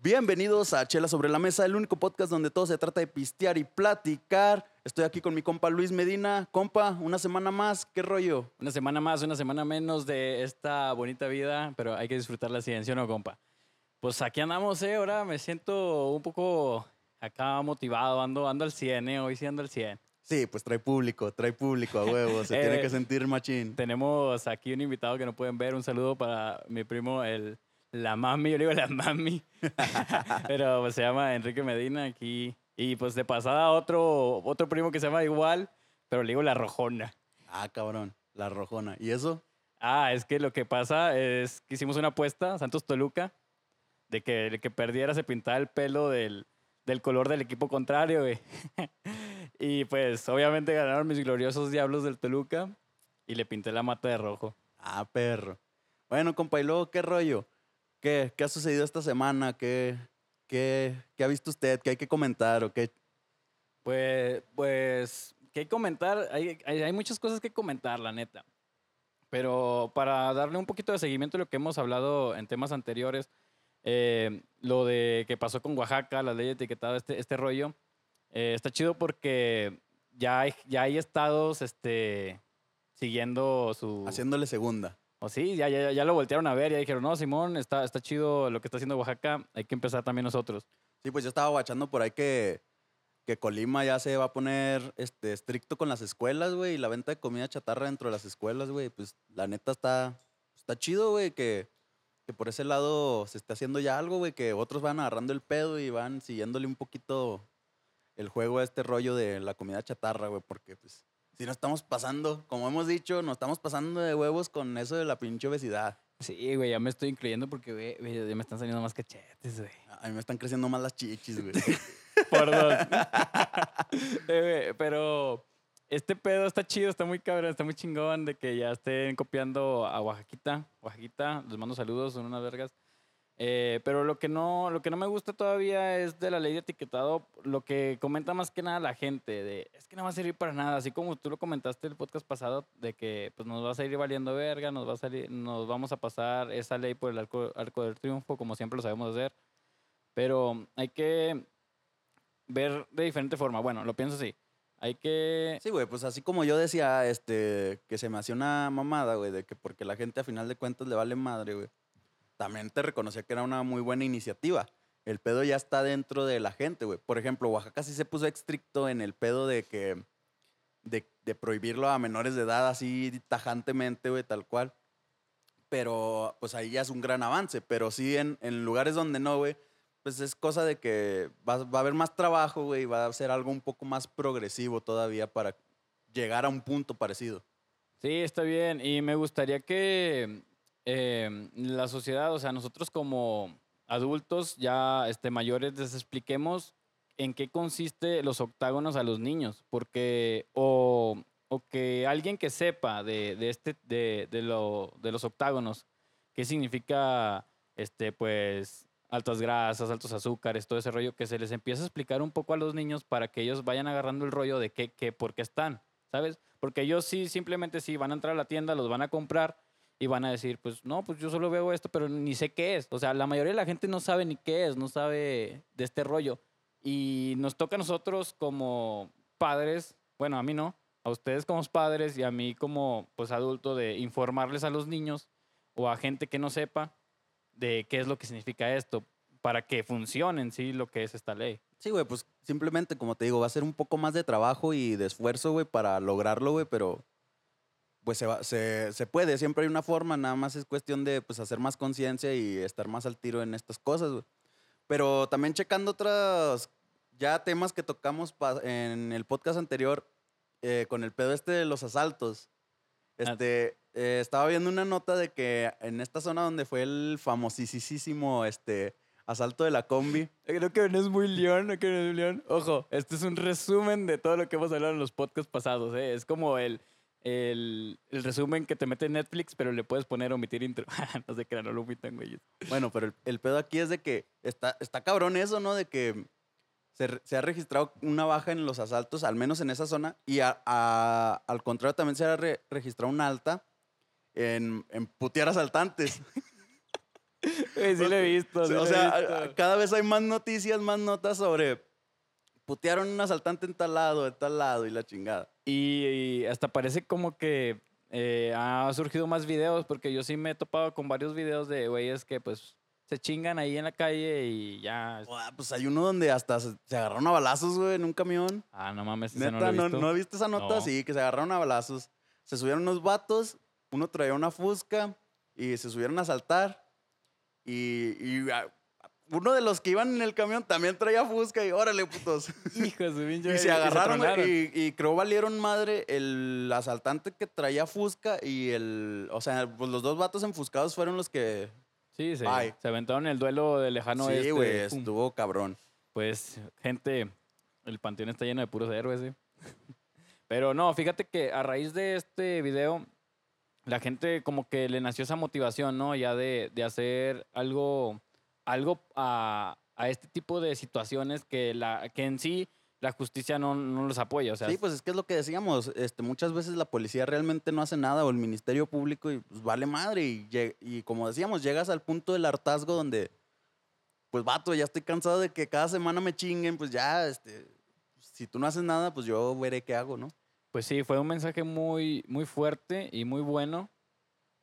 Bienvenidos a Chela sobre la Mesa, el único podcast donde todo se trata de pistear y platicar. Estoy aquí con mi compa Luis Medina. Compa, una semana más, ¿qué rollo? Una semana más, una semana menos de esta bonita vida, pero hay que disfrutar la ciencia, ¿no, compa? Pues aquí andamos, ¿eh? Ahora me siento un poco acá motivado, ando, ando al 100, ¿eh? Hoy sí ando al 100. Sí, pues trae público, trae público a huevo, se Eh, tiene que sentir machín. Tenemos aquí un invitado que no pueden ver. Un saludo para mi primo, el, la mami. Yo le digo la mami. Pero pues, se llama Enrique Medina aquí. Y pues de pasada otro, otro primo que se llama igual, pero le digo la rojona. Ah, cabrón, la rojona. ¿Y eso? Ah, es que lo que pasa es que hicimos una apuesta, Santos Toluca, de que el que perdiera se pintaba el pelo del, del color del equipo contrario, güey. y pues obviamente ganaron mis gloriosos diablos del Toluca y le pinté la mata de rojo. Ah, perro. Bueno, compa, ¿y luego qué rollo? ¿Qué, qué ha sucedido esta semana? ¿Qué, qué, qué ha visto usted? ¿Qué hay que comentar? ¿O qué? Pues, pues, ¿qué comentar? Hay, hay, hay muchas cosas que comentar, la neta. Pero para darle un poquito de seguimiento a lo que hemos hablado en temas anteriores, eh, lo de que pasó con Oaxaca, la ley de etiquetado, este, este rollo, eh, está chido porque ya hay, ya hay estados este, siguiendo su... Haciéndole segunda. O sí, ya, ya, ya lo voltearon a ver, ya dijeron, no, Simón, está, está chido lo que está haciendo Oaxaca, hay que empezar también nosotros. Sí, pues yo estaba guachando por ahí que, que Colima ya se va a poner este, estricto con las escuelas, güey, y la venta de comida chatarra dentro de las escuelas, güey. Pues la neta está, está chido, güey, que, que por ese lado se está haciendo ya algo, güey, que otros van agarrando el pedo y van siguiéndole un poquito el juego a este rollo de la comida chatarra, güey, porque pues si nos estamos pasando, como hemos dicho, nos estamos pasando de huevos con eso de la pinche obesidad. Sí, güey, ya me estoy incluyendo porque, güey, ya me están saliendo más cachetes, güey. A mí me están creciendo más las chichis, güey. Por dos. Eh, pero este pedo está chido, está muy cabrón, está muy chingón de que ya estén copiando a Oaxaquita. Oaxaquita, les mando saludos, son unas vergas. Eh, pero lo que, no, lo que no me gusta todavía es de la ley de etiquetado, lo que comenta más que nada la gente, de es que no va a servir para nada, así como tú lo comentaste el podcast pasado, de que pues nos va a salir valiendo verga, nos, va a salir, nos vamos a pasar esa ley por el arco, arco del triunfo, como siempre lo sabemos hacer. Pero hay que ver de diferente forma. Bueno, lo pienso así. Hay que... Sí, güey, pues así como yo decía, este, que se me hacía una mamada, güey, de que porque la gente a final de cuentas le vale madre, güey. También te reconocía que era una muy buena iniciativa. El pedo ya está dentro de la gente, güey. Por ejemplo, Oaxaca sí se puso estricto en el pedo de que, de, de prohibirlo a menores de edad así tajantemente, güey, tal cual. Pero, pues ahí ya es un gran avance. Pero sí en, en lugares donde no, güey, pues es cosa de que va, va a haber más trabajo, güey, y va a ser algo un poco más progresivo todavía para llegar a un punto parecido. Sí, está bien. Y me gustaría que eh, la sociedad, o sea, nosotros como adultos ya este, mayores les expliquemos en qué consiste los octágonos a los niños. Porque, o, o que alguien que sepa de, de este, de, de, lo, de los octágonos, qué significa, este, pues, altas grasas, altos azúcares, todo ese rollo, que se les empiece a explicar un poco a los niños para que ellos vayan agarrando el rollo de qué, qué, por qué están, ¿sabes? Porque ellos sí, simplemente sí, van a entrar a la tienda, los van a comprar y van a decir, pues no, pues yo solo veo esto, pero ni sé qué es. O sea, la mayoría de la gente no sabe ni qué es, no sabe de este rollo. Y nos toca a nosotros como padres, bueno, a mí no, a ustedes como padres y a mí como pues adulto de informarles a los niños o a gente que no sepa de qué es lo que significa esto para que funcione en sí lo que es esta ley. Sí, güey, pues simplemente, como te digo, va a ser un poco más de trabajo y de esfuerzo, güey, para lograrlo, güey, pero pues se, va- se, se puede, siempre hay una forma, nada más es cuestión de pues hacer más conciencia y estar más al tiro en estas cosas, güey. Pero también checando otros ya temas que tocamos en el podcast anterior eh, con el pedo este de los asaltos. Ah. Este, eh, estaba viendo una nota de que en esta zona donde fue el famosísimo este, asalto de la combi, Creo que no es muy león, no que no es muy león. Ojo, este es un resumen de todo lo que hemos hablado en los podcasts pasados. ¿eh? Es como el, el, el resumen que te mete Netflix, pero le puedes poner omitir intro. no sé qué, no lo omitan, güey. Bueno, pero el, el pedo aquí es de que está, está cabrón eso, ¿no? De que se, se ha registrado una baja en los asaltos, al menos en esa zona, y a- a- al contrario también se ha re- registrado una alta en, en putear asaltantes. Güey, sí lo he visto. sí o sea, visto. cada vez hay más noticias, más notas sobre putearon un asaltante en tal lado, de tal lado y la chingada. Y, y hasta parece como que eh, ha surgido más videos, porque yo sí me he topado con varios videos de güeyes que pues se chingan ahí en la calle y ya. Pues hay uno donde hasta se, se agarraron a balazos, güey, en un camión. Ah, no mames, no Neta, lo he ¿no, visto. ¿no viste esa nota? No. Sí, que se agarraron a balazos. Se subieron unos vatos, uno traía una fusca y se subieron a saltar. Y, y, ah, uno de los que iban en el camión también traía fusca y órale, putos. Hijo de Y se agarraron, tronaron. y, y creo valieron madre el asaltante que traía Fusca y el. O sea, pues los dos vatos enfuscados fueron los que. Sí, se, Bye. se aventaron el duelo de lejano sí, este. güey, estuvo cabrón. Pues, gente, el panteón está lleno de puros héroes, ¿eh? Pero no, fíjate que a raíz de este video, la gente como que le nació esa motivación, ¿no? Ya de, de hacer algo, algo a, a este tipo de situaciones que, la, que en sí la justicia no, no los apoya. O sea, sí, pues es que es lo que decíamos. Este, muchas veces la policía realmente no hace nada o el Ministerio Público y pues vale madre. Y, y como decíamos, llegas al punto del hartazgo donde, pues vato, ya estoy cansado de que cada semana me chinguen, pues ya, este, si tú no haces nada, pues yo veré qué hago, ¿no? Pues sí, fue un mensaje muy, muy fuerte y muy bueno.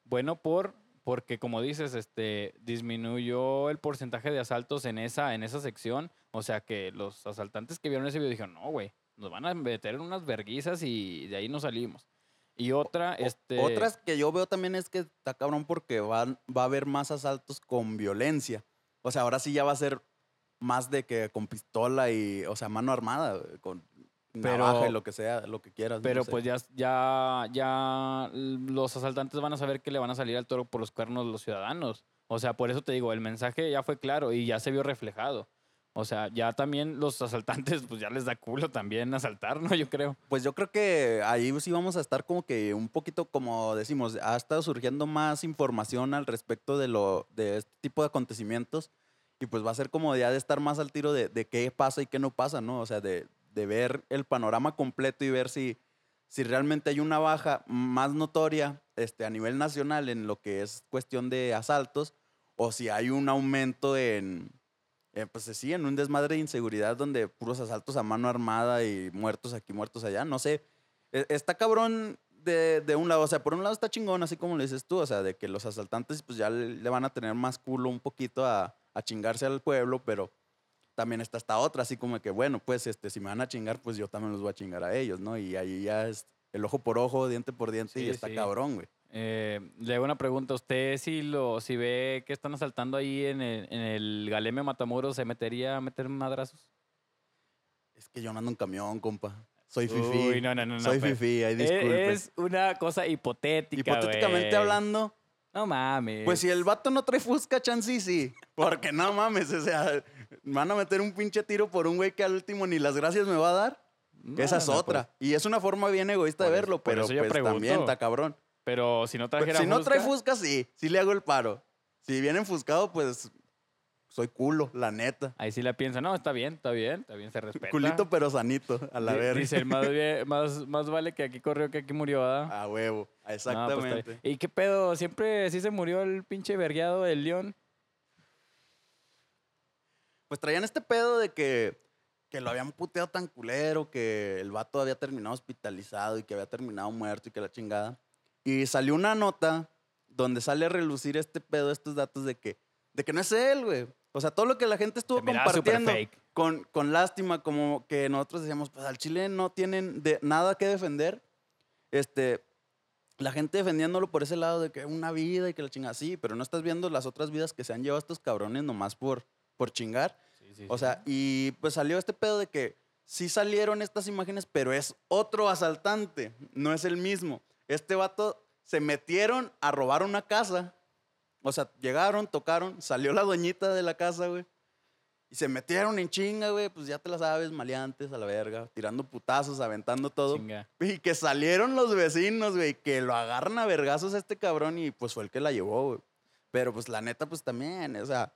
Bueno por, porque como dices, este, disminuyó el porcentaje de asaltos en esa, en esa sección. O sea que los asaltantes que vieron ese video dijeron, no, güey, nos van a meter en unas verguizas y de ahí nos salimos. Y otra, O- este... Otras que yo veo también es que está cabrón porque van, va a haber más asaltos con violencia. O sea, ahora sí ya va a ser más de que con pistola y, o sea, mano armada, con Pero- navaja lo que sea, lo que quieras. no Pero sé. pues ya, ya, ya los asaltantes van a saber que le van a salir al toro por los cuernos los ciudadanos. O sea, por eso te digo, el mensaje ya fue claro y ya se vio reflejado. O sea, ya también los asaltantes, pues ya les da culo también asaltar, ¿no? Yo creo. Pues yo creo que ahí sí vamos a estar como que un poquito, como decimos, ha estado surgiendo más información al respecto de, lo, de este tipo de acontecimientos y pues va a ser como ya de estar más al tiro de, de qué pasa y qué no pasa, ¿no? O sea, de, de ver el panorama completo y ver si, si realmente hay una baja más notoria este, a nivel nacional en lo que es cuestión de asaltos o si hay un aumento en, eh, pues sí, en un desmadre de inseguridad donde puros asaltos a mano armada y muertos aquí, muertos allá, no sé. E- Está cabrón de, de un lado, o sea, por un lado está chingón, así como lo dices tú, o sea, de que los asaltantes pues ya le, le van a tener más culo un poquito a, a chingarse al pueblo, pero también está esta otra, así como que, bueno, pues este, si me van a chingar, pues yo también los voy a chingar a ellos, ¿no? Y ahí ya es el ojo por ojo, diente por diente y está sí. cabrón, güey. Eh, le hago una pregunta. ¿Usted si, lo, si ve que están asaltando ahí en el, en el Galeme Matamoros, se metería a meter madrazos? Es que yo no ando en camión, compa. Soy fifi. no, no, no, no, Soy pues. fifi, ahí Eh, disculpe. Es una cosa hipotética, Hipotéticamente hablando, No mames. Pues si el vato no trae fusca, chance sí. Porque no mames, o sea, van a meter un pinche tiro por un güey que al último ni las gracias me va a dar. No, Esa es no, otra. pues, Y es una forma bien egoísta de Por verlo, pero pues también está cabrón. pero si no Pues, trajera si no trae Fusca, sí. Sí le hago el paro. Si viene enfuscado, pues soy culo, la neta. Ahí sí la piensa, no, está bien, está bien, está bien, se respeta. Culito pero sanito, a la verga. Dice, el más, bien- más, más vale que aquí corrió que aquí murió, ¿verdad? A huevo, No, pues, exactamente. ¿Y qué pedo? ¿Siempre sí se murió el pinche vergueado del león? Pues traían este pedo de que, que lo habían puteado tan culero, que el vato había terminado hospitalizado y que había terminado muerto y que la chingada. Y salió una nota donde sale a relucir este pedo, estos datos de que, de que no es él, güey. O sea, todo lo que la gente estuvo compartiendo con, con lástima, como que nosotros decíamos, pues al Chile no tienen de, nada que defender. Este, la gente defendiéndolo por ese lado de que una vida y que la chingada, sí, pero no estás viendo las otras vidas que se han llevado estos cabrones nomás por, por chingar. O sea, y pues salió este pedo de que sí salieron estas imágenes, pero es otro asaltante, no es el mismo. Este vato se metieron a robar una casa. O sea, llegaron, tocaron, salió la doñita de la casa, güey. Y se metieron en chinga, güey, pues ya te la sabes, maleantes a la verga, tirando putazos, aventando todo. Chinga. Y que salieron los vecinos, güey, que lo agarran a vergazos a este cabrón y pues fue el que la llevó, güey. Pero pues la neta, pues también, o sea,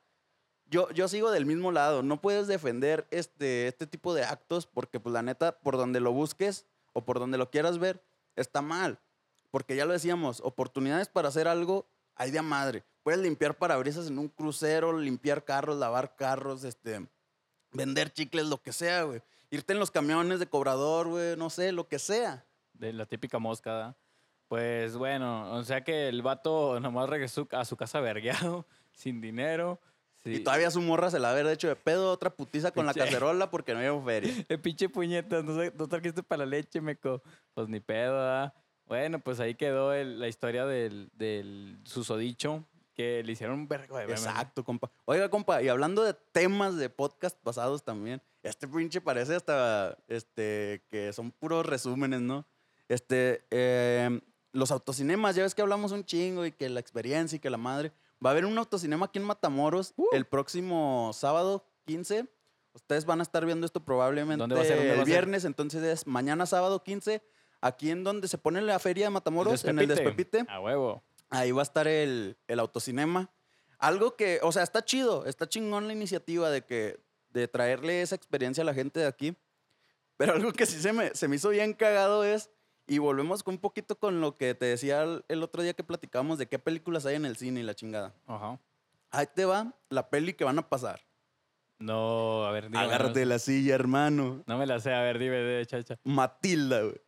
yo, yo sigo del mismo lado. No puedes defender este, este tipo de actos porque pues la neta, por donde lo busques o por donde lo quieras ver, está mal. Porque ya lo decíamos, oportunidades para hacer algo hay de madre. puedes limpiar parabrisas en un crucero, limpiar carros, lavar carros, este, vender chicles, lo que sea, güey. Irte en los camiones de cobrador, güey, no sé, lo que sea. De la típica mosca, ¿verdad? Pues bueno, o sea que el vato nomás regresó a su casa vergueado, sin dinero. Sí. Y todavía su morra se la haber hecho de pedo, otra putiza con la cacerola porque no había feria. El pinche puñetas, no, sé- no trajiste para la leche, meco. Pues ni pedo, ¿verdad? Bueno, pues ahí quedó el- la historia del, del susodicho, que le hicieron un vergo de. Exacto, compa. Oiga, compa, y hablando de temas de podcast pasados también, este pinche parece hasta este que son puros resúmenes, ¿no? Este, eh, los autocinemas, ya ves que hablamos un chingo y que la experiencia y que la madre. Va a haber un autocinema aquí en Matamoros Uh. el próximo sábado 15. Ustedes van a estar viendo esto probablemente ¿Dónde va a ser? ¿Dónde va el a ser? viernes, entonces es mañana sábado 15, aquí en donde se pone la feria de Matamoros, en el. Despepite. A huevo. Ahí va a estar el, el autocinema. Algo que, o sea, está chido, está chingón la iniciativa de que de traerle esa experiencia a la gente de aquí. Pero algo que sí se me, se me hizo bien cagado es, y volvemos un poquito con lo que te decía el, el otro día que platicamos de qué películas hay en el cine y la chingada. Ajá. Ahí te va la peli que van a pasar. No, a ver, dime. Agárrate de la silla, hermano. No me la sé, a ver, dime, de chacha. Matilda, güey.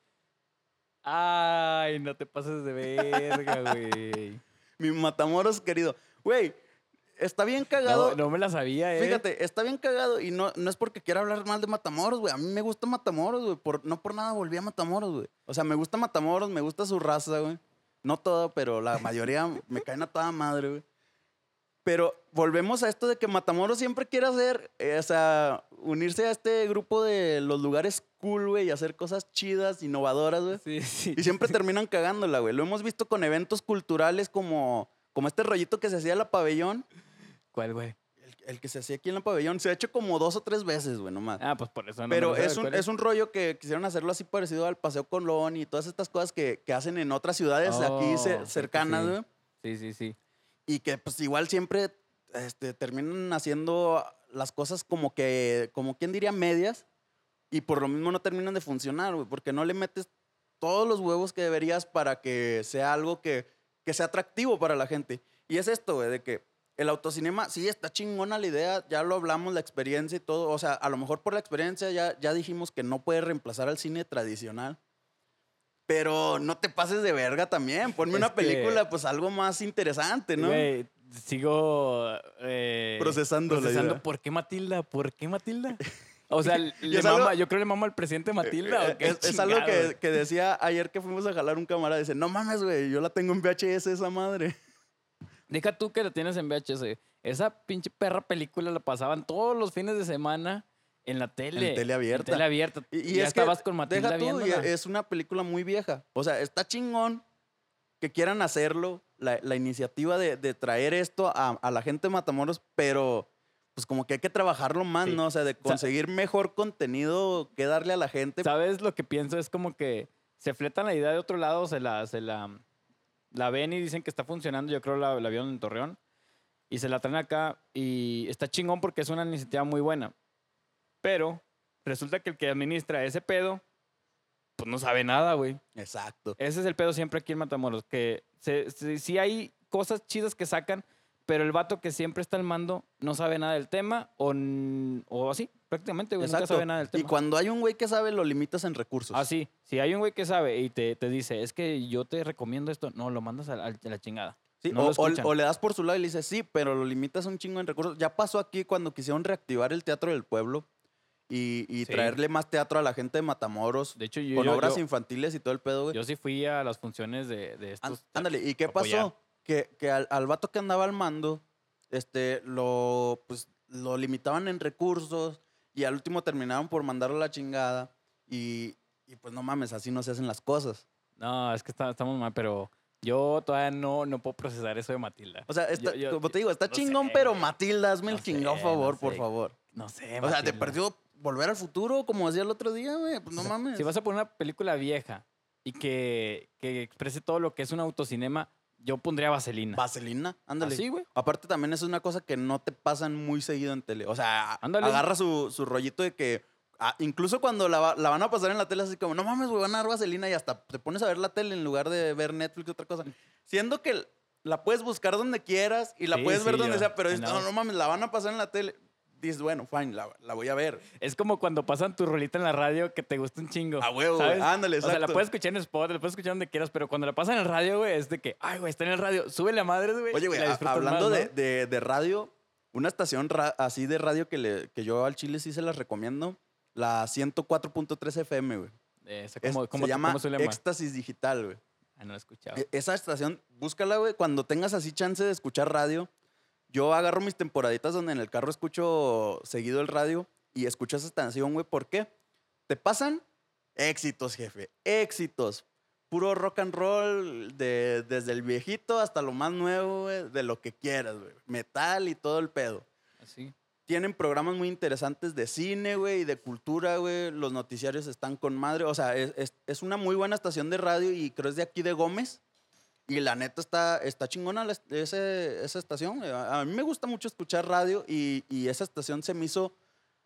Ay, no te pases de verga, güey. Mi Matamoros querido. Güey, está bien cagado. No, no me la sabía, eh. Fíjate, está bien cagado y no, no es porque quiera hablar mal de Matamoros, güey. A mí me gusta Matamoros, güey. Por, no por nada volví a Matamoros, güey. O sea, me gusta Matamoros, me gusta su raza, güey. No todo, pero la mayoría me caen a toda madre, güey. Pero volvemos a esto de que Matamoros siempre quiere hacer, eh, o sea, unirse a este grupo de los lugares cool, güey, y hacer cosas chidas, innovadoras, güey. Sí, sí. Y siempre terminan cagándola, güey. Lo hemos visto con eventos culturales como, como este rollito que se hacía en la pabellón. ¿Cuál, güey? El, el que se hacía aquí en la pabellón se ha hecho como dos o tres veces, güey, nomás. Ah, pues por eso no Pero es un, ¿cuál es un rollo que quisieron hacerlo así parecido al Paseo Colón y todas estas cosas que, que hacen en otras ciudades aquí Oh, que cercanas, sí. güey. Sí, sí, sí. Y que pues igual siempre este, terminan haciendo las cosas como que, como quien diría, medias. Y por lo mismo no terminan de funcionar, güey, porque no le metes todos los huevos que deberías para que sea algo que, que sea atractivo para la gente. Y es esto, güey, de que el autocinema, sí, está chingona la idea, ya lo hablamos, la experiencia y todo. O sea, a lo mejor por la experiencia ya, ya dijimos que no puede reemplazar al cine tradicional. Pero no te pases de verga también. Ponme Es una que- película, pues algo más interesante, ¿no? Güey, sigo eh, Procesando la procesando. idea. ¿Por qué Matilda? ¿Por qué Matilda? O sea, le algo- yo creo que le mama al presidente Matilda. Eh, ¿o qué es, es algo que, decía ayer que fuimos a jalar un camarada. Dice, no mames, güey, yo la tengo en VHS esa madre. Deja tú que la tienes en VHS. Esa pinche perra película la pasaban todos los fines de semana en la tele. En tele abierta. En tele abierta. Y, y ya es que, estabas con Matilda deja tú, viéndola. es una película muy vieja. O sea, está chingón que quieran hacerlo, la, la iniciativa de, de traer esto a, a la gente de Matamoros, pero pues como que hay que trabajarlo más, Sí. ¿no? O sea, de conseguir mejor contenido que darle a la gente. ¿Sabes lo que pienso? Es como que se fletan la idea de otro lado, se la, se la, la ven y dicen que está funcionando. Yo creo la, la vieron en Torreón. Y se la traen acá y está chingón porque es una iniciativa muy buena. Pero resulta que el que administra ese pedo, pues no sabe nada, güey. Exacto. Ese es el pedo siempre aquí en Matamoros, que se, se- sí hay cosas chidas que sacan, pero el vato que siempre está al mando no sabe nada del tema o, o así, prácticamente, güey, nunca sabe nada del Y tema. cuando hay un güey que sabe, lo limitas en recursos. Ah, sí. Si hay un güey que sabe y te, te dice, es que yo te recomiendo esto, no, lo mandas a, la- a la chingada. Sí, No o, o- le das por su lado y le dices, sí, pero lo limitas un chingo en recursos. Ya pasó aquí cuando quisieron reactivar el teatro del pueblo y, y Sí. traerle más teatro a la gente de Matamoros De hecho, yo, con yo- obras yo- infantiles y todo el pedo, güey. yo sí fui a las funciones de, de estos. Ándale, ¿y qué apoyar. pasó? Que, que al, al vato que andaba al mando, este, lo, pues, lo limitaban en recursos y al último terminaron por mandarlo a la chingada y, y pues no mames, así no se hacen las cosas. No, es que está- estamos mal, pero yo todavía no, no puedo procesar eso de Matilda. O sea, está- Yo- yo- como te digo, está no chingón, sé, pero. Matilda, hazme No el chingado sé, favor, no por sé. favor. No sé, O sea, te Matilda. perdió volver al futuro, como decía el otro día, güey. Pues no O sea, mames. Si vas a poner una película vieja y que, que exprese todo lo que es un autocinema, yo pondría Vaselina. Vaselina, ándale. Así, güey. Aparte, también es una cosa que no te pasan muy seguido en tele. O sea, Ándale. agarra su, su rollito de que. ah, incluso cuando la, la van a pasar en la tele, así como, no mames, güey, van a dar vaselina y hasta te pones a ver la tele en lugar de ver Netflix o otra cosa. Siendo que la puedes buscar donde quieras y la Sí, puedes ver sí, donde yo- sea, pero no, no mames, la van a pasar en la tele. Dices, bueno, fine, la, la voy a ver. Es como cuando pasan tu rolita en la radio que te gusta un chingo. A huevo, güey. ¿sabes? Ándale, O sea, la exacto. puedes escuchar en Spot, la puedes escuchar donde quieras, pero cuando la pasan en el radio, güey, es de que, ay, güey, está en el radio, sube la madre, güey. Oye, güey, a- hablando más, de, ¿no? de- de radio, una estación ra- así de radio que, le, que yo al Chile sí se las recomiendo, la 104.3 FM, güey. Esa, Es- ¿cómo, se llama cómo? Éxtasis Digital, güey. Ah, no la he escuchado. E- Esa estación, búscala, güey, cuando tengas así chance de escuchar radio. Yo agarro mis temporaditas donde en el carro escucho seguido el radio y escucho esa estación, güey. ¿Por qué? Te pasan éxitos, jefe. Éxitos. Puro rock and roll, de- desde el viejito hasta lo más nuevo, güey, de lo que quieras, güey. Metal y todo el pedo. Así. Tienen programas muy interesantes de cine, güey, y de cultura, güey. Los noticiarios están con madre. O sea, es, es- es una muy buena estación de radio y creo es de aquí de Gómez. Y la neta está, está chingona la ese- esa estación. A, a mí me gusta mucho escuchar radio y, y esa estación se me hizo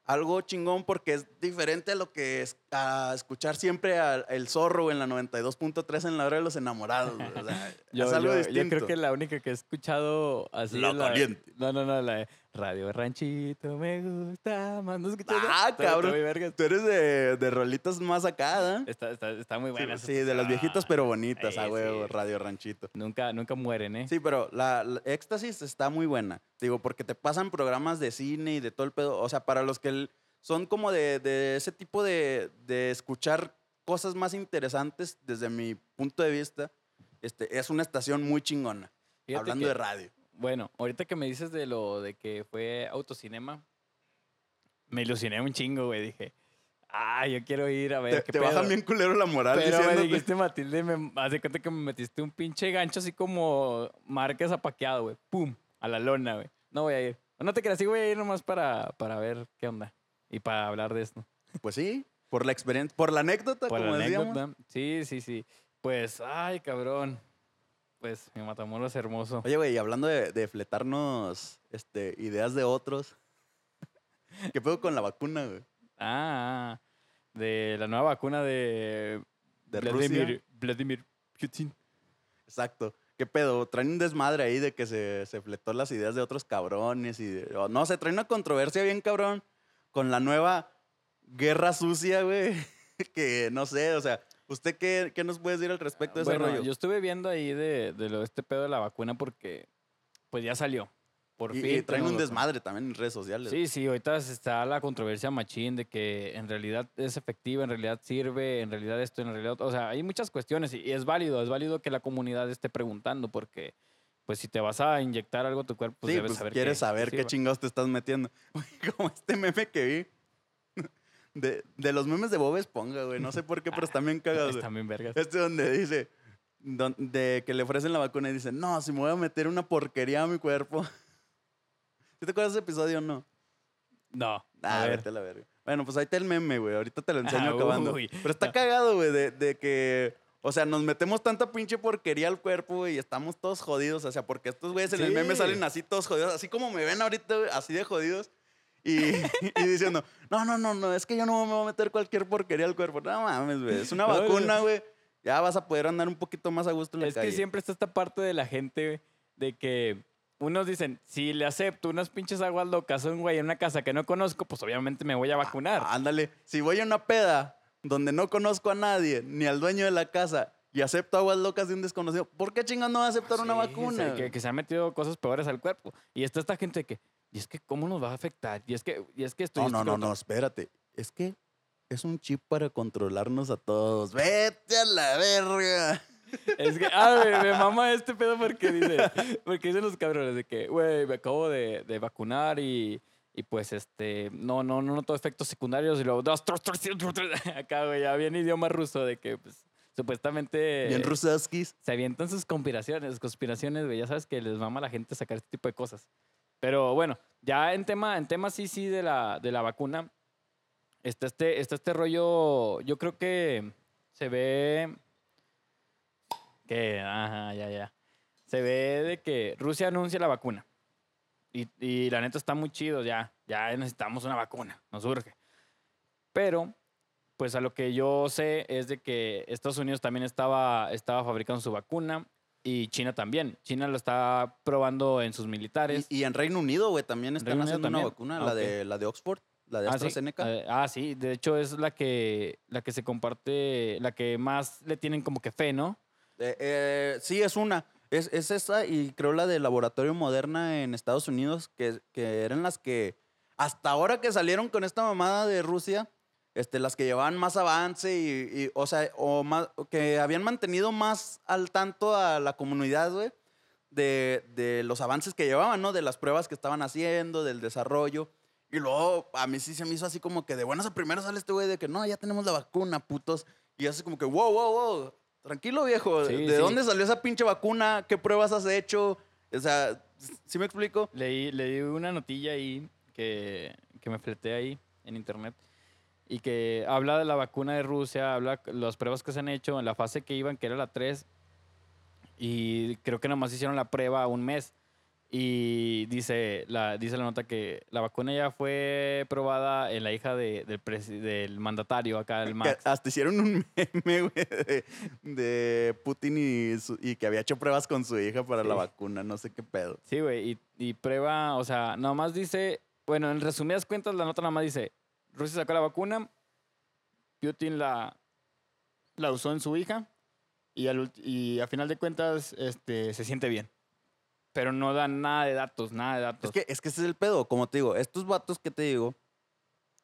algo chingón porque es diferente a lo que es a escuchar siempre al el zorro en la 92.3 en la hora de los enamorados. güey. O sea, Yo, es algo yo- distinto. yo creo que la única que he escuchado así La es la caliente. No, no, no, la Radio Ranchito me gusta más. ¿No escuchas? Ah, Está- está cabrón. muy. Tú eres de, de rolitas más acá, ¿eh? Está, está, está muy buena. Sí, de las viejitas pero bonitas, Sí, a huevo, sí. Radio Ranchito. Nunca, nunca mueren, ¿eh? Sí, pero la, la Éxtasis está muy buena. Digo, porque te pasan programas de cine y de todo el pedo. O sea, para los que el- son como de, de ese tipo de, de escuchar cosas más interesantes desde mi punto de vista, este, es una estación muy chingona. Fíjate hablando que- de radio. Bueno, ahorita que me dices de lo de que fue autocinema, me ilusioné un chingo, güey. Dije, ah, yo quiero ir a ver Te, qué te pedo. bajan bien culero la moral Pero me diciéndote- dijiste, Matilde, me hace cuenta que me metiste un pinche gancho así como marca zapaqueado, güey. Pum, a la lona, güey. No voy a ir. No te creas, sí voy a ir nomás para, para ver qué onda. Y para hablar de esto. Pues sí, por la experiencia, por la anécdota, Por como la decíamos. anécdota. Sí, sí, sí. Pues, ay, cabrón. Pues mi Matamoros es hermoso. Oye, güey, y hablando de, de fletarnos este, ideas de otros, ¿qué pedo con la vacuna, güey? Ah, de la nueva vacuna de, ¿De Vladimir, Rusia? Vladimir Putin. Exacto. ¿Qué pedo? Traen un desmadre ahí de que se, se fletó las ideas de otros cabrones y... de- no, se trae una controversia bien cabrón con la nueva guerra sucia, güey. que no sé, o sea, ¿usted qué, qué nos puede decir al respecto de ese Bueno, rollo? yo estuve viendo ahí de, de lo, este pedo de la vacuna porque pues ya salió. Por y, fin. y traen un desmadre también en redes sociales. Sí, sí, ahorita está la controversia machín de que en realidad es efectiva, en realidad sirve, en realidad esto, en realidad... O sea, hay muchas cuestiones y, y es válido, es válido que la comunidad esté preguntando porque pues si te vas a inyectar algo a tu cuerpo, pues Sí, debes pues saber quieres que- saber qué sirva. chingados te estás metiendo. Como este meme que vi. De, de los memes de Bob Esponja, güey. No sé por qué, pero están bien cagados. Están bien vergas. Este donde dice, de que le ofrecen la vacuna y dice, no, si me voy a meter una porquería a mi cuerpo. ¿Sí te acuerdas de ese episodio o no? No, Ah, a ver. vete a la verga. Bueno, pues ahí está el meme, güey. Ahorita te lo enseño Ah, acabando. uy. Pero está cagado, güey, de, de que... O sea, nos metemos tanta pinche porquería al cuerpo, güey, y estamos todos jodidos. O sea, porque estos güeyes en el meme salen así todos jodidos, así como me ven ahorita, güey, así de jodidos. Y, y diciendo, no, no, no, no, es que yo no me voy a meter cualquier porquería al cuerpo. No mames, güey. Es una No, vacuna, güey. Ya vas a poder andar un poquito más a gusto en la Es calle. que siempre está esta parte de la gente de que unos dicen, si le acepto unas pinches aguas locas a un güey en una casa que no conozco, pues obviamente me voy a vacunar. Ah, Ándale, si voy a una peda donde no conozco a nadie, ni al dueño de la casa, y acepto aguas locas de un desconocido, ¿por qué chingados no va a aceptar una vacuna? que, que se han metido cosas peores al cuerpo. Y está esta gente que, y es que, ¿cómo nos va a afectar? Y es que, y es que esto y No, no, no, otro". no, espérate. Es que es un chip para controlarnos a todos. Vete a la verga. Es que, ah, me, me mama este pedo porque dice, porque dicen los cabrones de que, güey, me acabo de, de vacunar y, y pues este, no, no, no noto efectos secundarios y luego, acá, güey, ya bien idioma ruso de que, pues, supuestamente Bien rusaskis. se avientan sus conspiraciones, conspiraciones, güey, ya sabes que les mama a la gente sacar este tipo de cosas. Pero bueno, ya en tema, en tema sí, sí, de la, de la vacuna, está este, está este rollo, yo creo que se ve que, ajá, ya, ya. Se ve de que Rusia anuncia la vacuna. Y, y la neta está muy chido, ya. Ya necesitamos una vacuna, nos urge. Pero, pues a lo que yo sé es de que Estados Unidos también estaba, estaba fabricando su vacuna. Y China también. China lo está probando en sus militares. Y, y en Reino Unido, güey, también están Reino Unido haciendo una también? vacuna, Ah, la, de, la de Oxford, la de Ah, sí. AstraZeneca. Eh, ah, sí. De hecho, es la que, la que se comparte, la que más le tienen como que fe, ¿no? Eh, eh, sí, es una. Es, es esa y creo la de Laboratorio Moderna en Estados Unidos, que, que eran las que, hasta ahora que salieron con esta mamada de Rusia, este, las que llevaban más avance y, y, o sea, o más, que habían mantenido más al tanto a la comunidad, güey, de, de los avances que llevaban, ¿no? De las pruebas que estaban haciendo, del desarrollo. Y luego a mí sí se me hizo así como que de buenas a primeras sale este güey de que no, ya tenemos la vacuna, putos. Y así como que, wow, wow, wow. Tranquilo, viejo. Sí, ¿De sí. dónde salió esa pinche vacuna? ¿Qué pruebas has hecho? O sea, ¿sí me explico? Leí, leí una notilla ahí que, que me fleté ahí en internet y que habla de la vacuna de Rusia, habla de las pruebas que se han hecho en la fase que iban, que era la 3, y creo que nomás hicieron la prueba un mes. Y dice la, dice la nota que la vacuna ya fue probada en la hija de- del, del mandatario acá, el Que Max. hasta hicieron un meme, güey, de, de Putin y, su- y que había hecho pruebas con su hija para la Sí. vacuna. No sé qué pedo. Sí, güey, y, y prueba, o sea, nomás dice, bueno, en resumidas cuentas, la nota nomás dice, Rusia sacó la vacuna, Putin la, la usó en su hija, y, al y a final de cuentas este, se siente bien. Pero no dan nada de datos, nada de datos. Es que, es que ese es el pedo. Como te digo, estos vatos que te digo,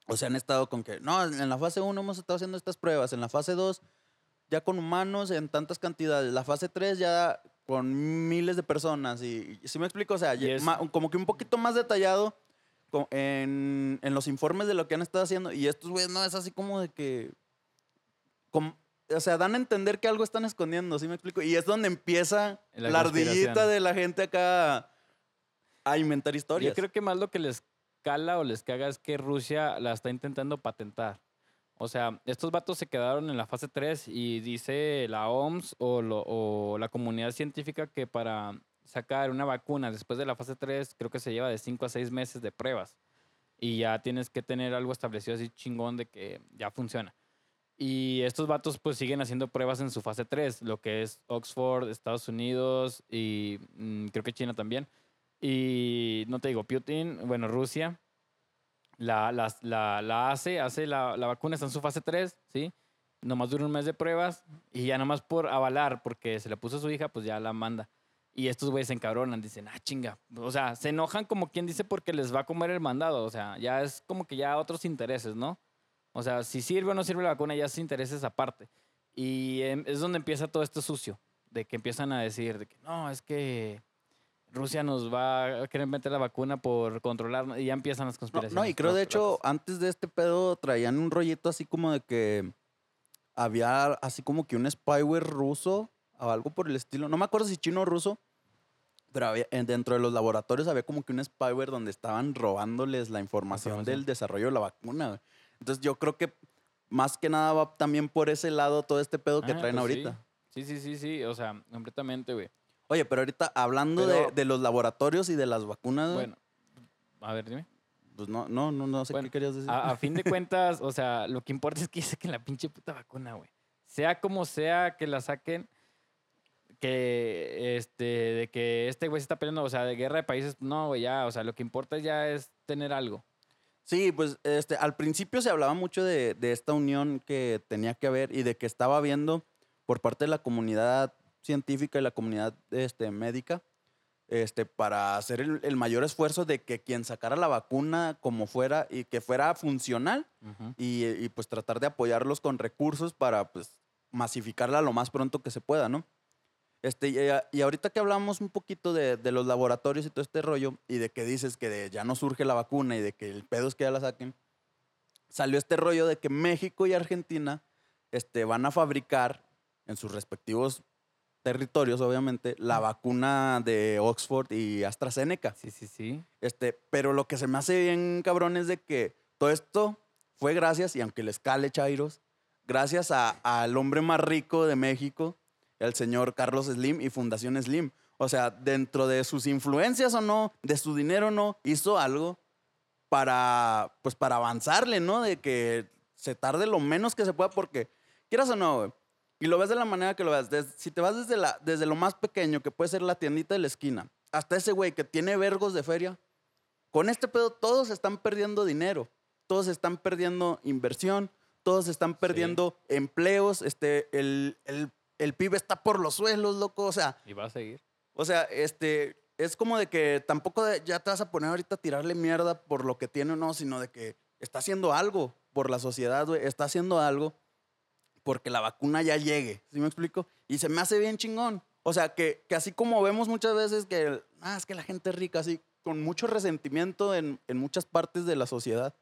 o sea, han estado con que, no, en la fase 1 hemos estado haciendo estas pruebas, en la fase 2 ya con humanos en tantas cantidades, la fase 3 ya con miles de personas. Y, si me explico, o sea, ma- como que un poquito más detallado en, en los informes de lo que han estado haciendo. Y estos güeyes, no, es así como de que... como- o sea, dan a entender que algo están escondiendo, ¿sí me explico? Y es donde empieza La la, ardillita de la gente acá a inventar historias. Yo creo que más lo que les cala o les caga es que Rusia la está intentando patentar. O sea, estos vatos se quedaron en la fase 3 y dice la OMS o, lo- o la comunidad científica que para sacar una vacuna después de la fase 3 creo que se lleva de 5 a 6 meses de pruebas. Y ya tienes que tener algo establecido así chingón de que ya funciona. Y estos vatos pues siguen haciendo pruebas en su fase 3, lo que es Oxford, Estados Unidos y mm, creo que China también. Y no te digo, Putin, bueno, Rusia la, las- la, la hace, hace la, la vacuna, está en su fase 3, ¿sí? Nomás dura un mes de pruebas y ya nomás por avalar, porque se le puso a su hija, pues ya la manda. Y estos güeyes se encabronan, dicen, ah, chinga. O sea, se enojan como quien dice porque les va a comer el mandado. O sea, ya es como que ya otros intereses, ¿no? O sea, si sirve o no sirve la vacuna, ya es intereses aparte. Y em, es donde empieza todo esto sucio, de que empiezan a decir, de que no, es que Rusia nos va a querer meter la vacuna por controlar, y ya empiezan las No, conspiraciones. no, y creo de hecho, locas. antes de este pedo traían un rollito así como de que había así como que un spyware ruso o algo por el estilo. No me acuerdo si chino o ruso, pero había- en- dentro de los laboratorios había como que un spyware donde estaban robándoles la información Información. del desarrollo de la vacuna. güey. Entonces yo creo que más que nada va también por ese lado todo este pedo que Ah, traen pues ahorita. Sí. sí, sí, sí, sí, o sea, completamente, güey. Oye, pero ahorita hablando Pero- de, de los laboratorios y de las vacunas, Bueno, a ver, dime. pues no, no, no, no sé Bueno, qué querías decir. A, a fin de cuentas, o sea, lo que importa es que saquen la pinche puta vacuna, güey. Sea como sea que la saquen, que este, de que este güey se está peleando, o sea, de guerra de países, no, güey, ya, o sea, lo que importa ya es tener algo. Sí, pues este, al principio se hablaba mucho de, de esta unión que tenía que haber y de que estaba habiendo por parte de la comunidad científica y la comunidad este, médica este, para hacer el, el mayor esfuerzo de que quien sacara la vacuna como fuera y que fuera funcional y, y, pues tratar de apoyarlos con recursos para pues masificarla lo más pronto que se pueda, ¿no? Este, y, a- y ahorita que hablamos un poquito de, de los laboratorios y todo este rollo, y de que dices que de- ya no surge la vacuna y de que el pedo es que ya la saquen, salió este rollo de que México y Argentina este, van a fabricar en sus respectivos territorios, obviamente, la vacuna de Oxford y AstraZeneca. Sí, sí, sí. Este, pero lo que se me hace bien cabrón es de que todo esto fue gracias, y aunque les cale Chairos, gracias a- al hombre más rico de México, el señor Carlos Slim y Fundación Slim. O sea, dentro de sus influencias o no, de su dinero o no, hizo algo para, pues para avanzarle, ¿no? De que se tarde lo menos que se pueda, porque, quieras o no, güey, Y lo ves de la manera que lo ves. Des- si te vas desde, la, desde lo más pequeño, que puede ser la tiendita de la esquina, hasta ese güey que tiene vergos de feria, con este pedo todos están perdiendo dinero, todos están perdiendo inversión, todos están perdiendo empleos, este, el, el, el PIB está por los suelos, loco, o sea, Y va a seguir. o sea, este, es como de que tampoco de- ya te vas a poner ahorita a tirarle mierda por lo que tiene o no, sino de que está haciendo algo por la sociedad, güey, está haciendo algo porque la vacuna ya llegue, ¿sí me explico? Y se me hace bien chingón. O sea, que, que así como vemos muchas veces que, ah, es que la gente es rica, así, con mucho resentimiento en, en muchas partes de la sociedad,